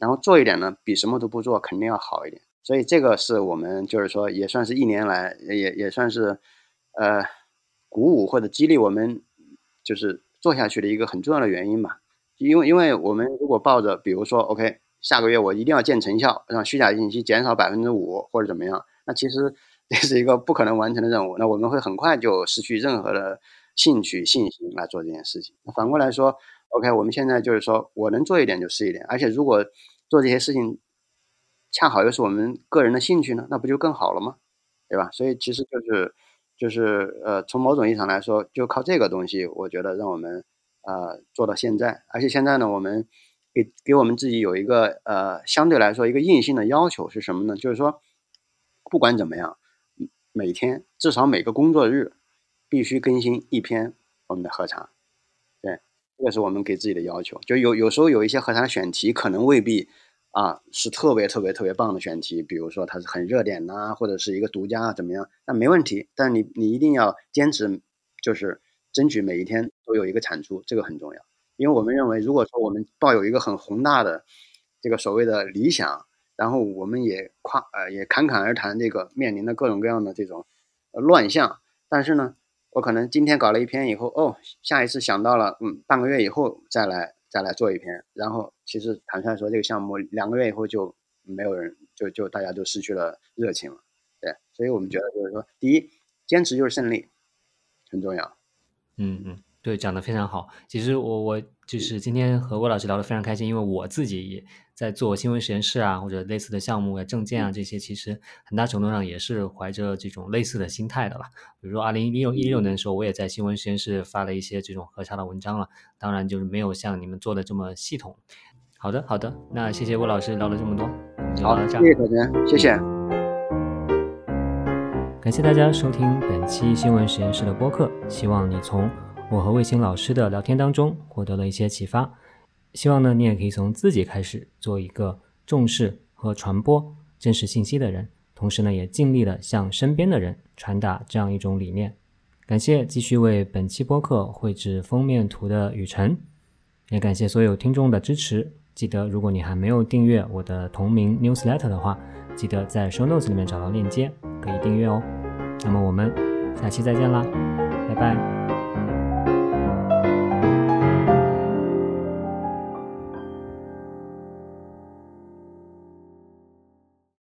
然后做一点呢，比什么都不做肯定要好一点。所以这个是我们就是说也算是一年来也也算是呃鼓舞或者激励我们就是。做下去的一个很重要的原因吧，因为因为我们如果抱着比如说 OK 下个月我一定要见成效，让虚假信息减少百分之五或者怎么样，那其实 这是一个不可能完成的任务，那我们会很快就失去任何的兴趣信心来做这件事情。反过来说 OK 我们现在就是说我能做一点就是一点，而且如果做这些事情恰好又是我们个人的兴趣呢，那不就更好了吗？对吧？所以其实就是。就是呃，从某种意义上来说，就靠这个东西，我觉得让我们呃做到现在。而且现在呢，我们给给我们自己有一个呃相对来说一个硬性的要求是什么呢？就是说，不管怎么样，每天至少每个工作日必须更新一篇我们的核查。对，这个是我们给自己的要求。就有有时候有一些核查选题可能未必。啊，是特别特别特别棒的选题，比如说它是很热点呐，或者是一个独家怎么样？那没问题，但你你一定要坚持，就是争取每一天都有一个产出，这个很重要。因为我们认为，如果说我们抱有一个很宏大的这个所谓的理想，然后我们也夸呃也侃侃而谈这个面临的各种各样的这种乱象。但是呢，我可能今天搞了一篇以后，哦，下一次想到了，嗯，半个月以后再来再来做一篇。然后其实坦率说，这个项目两个月以后就没有人，就就大家就失去了热情了。对，所以我们觉得就是说，第一，坚持就是胜利，很重要。嗯嗯。对，讲的非常好。其实我我就是今天和魏老师聊得非常开心，因为我自己也在做新闻实验室啊，或者类似的项目啊、证件啊这些，其实很大程度上也是怀着这种类似的心态的吧。比如说二零一六一六年的时候，我也在新闻实验室发了一些这种核查的文章了，当然就是没有像你们做的这么系统。好的，好的，那谢谢魏老师聊了这么多，好，谢谢可真，谢谢。感谢大家收听本期新闻实验室的播客，希望你从。我和卫星老师的聊天当中获得了一些启发，希望呢你也可以从自己开始做一个重视和传播真实信息的人，同时呢也尽力的向身边的人传达这样一种理念。感谢继续为本期播客绘制封面图的雨辰，也感谢所有听众的支持。记得如果你还没有订阅我的同名 newsletter 的话，记得在 show notes 里面找到链接，可以订阅哦。那么我们下期再见啦，拜拜。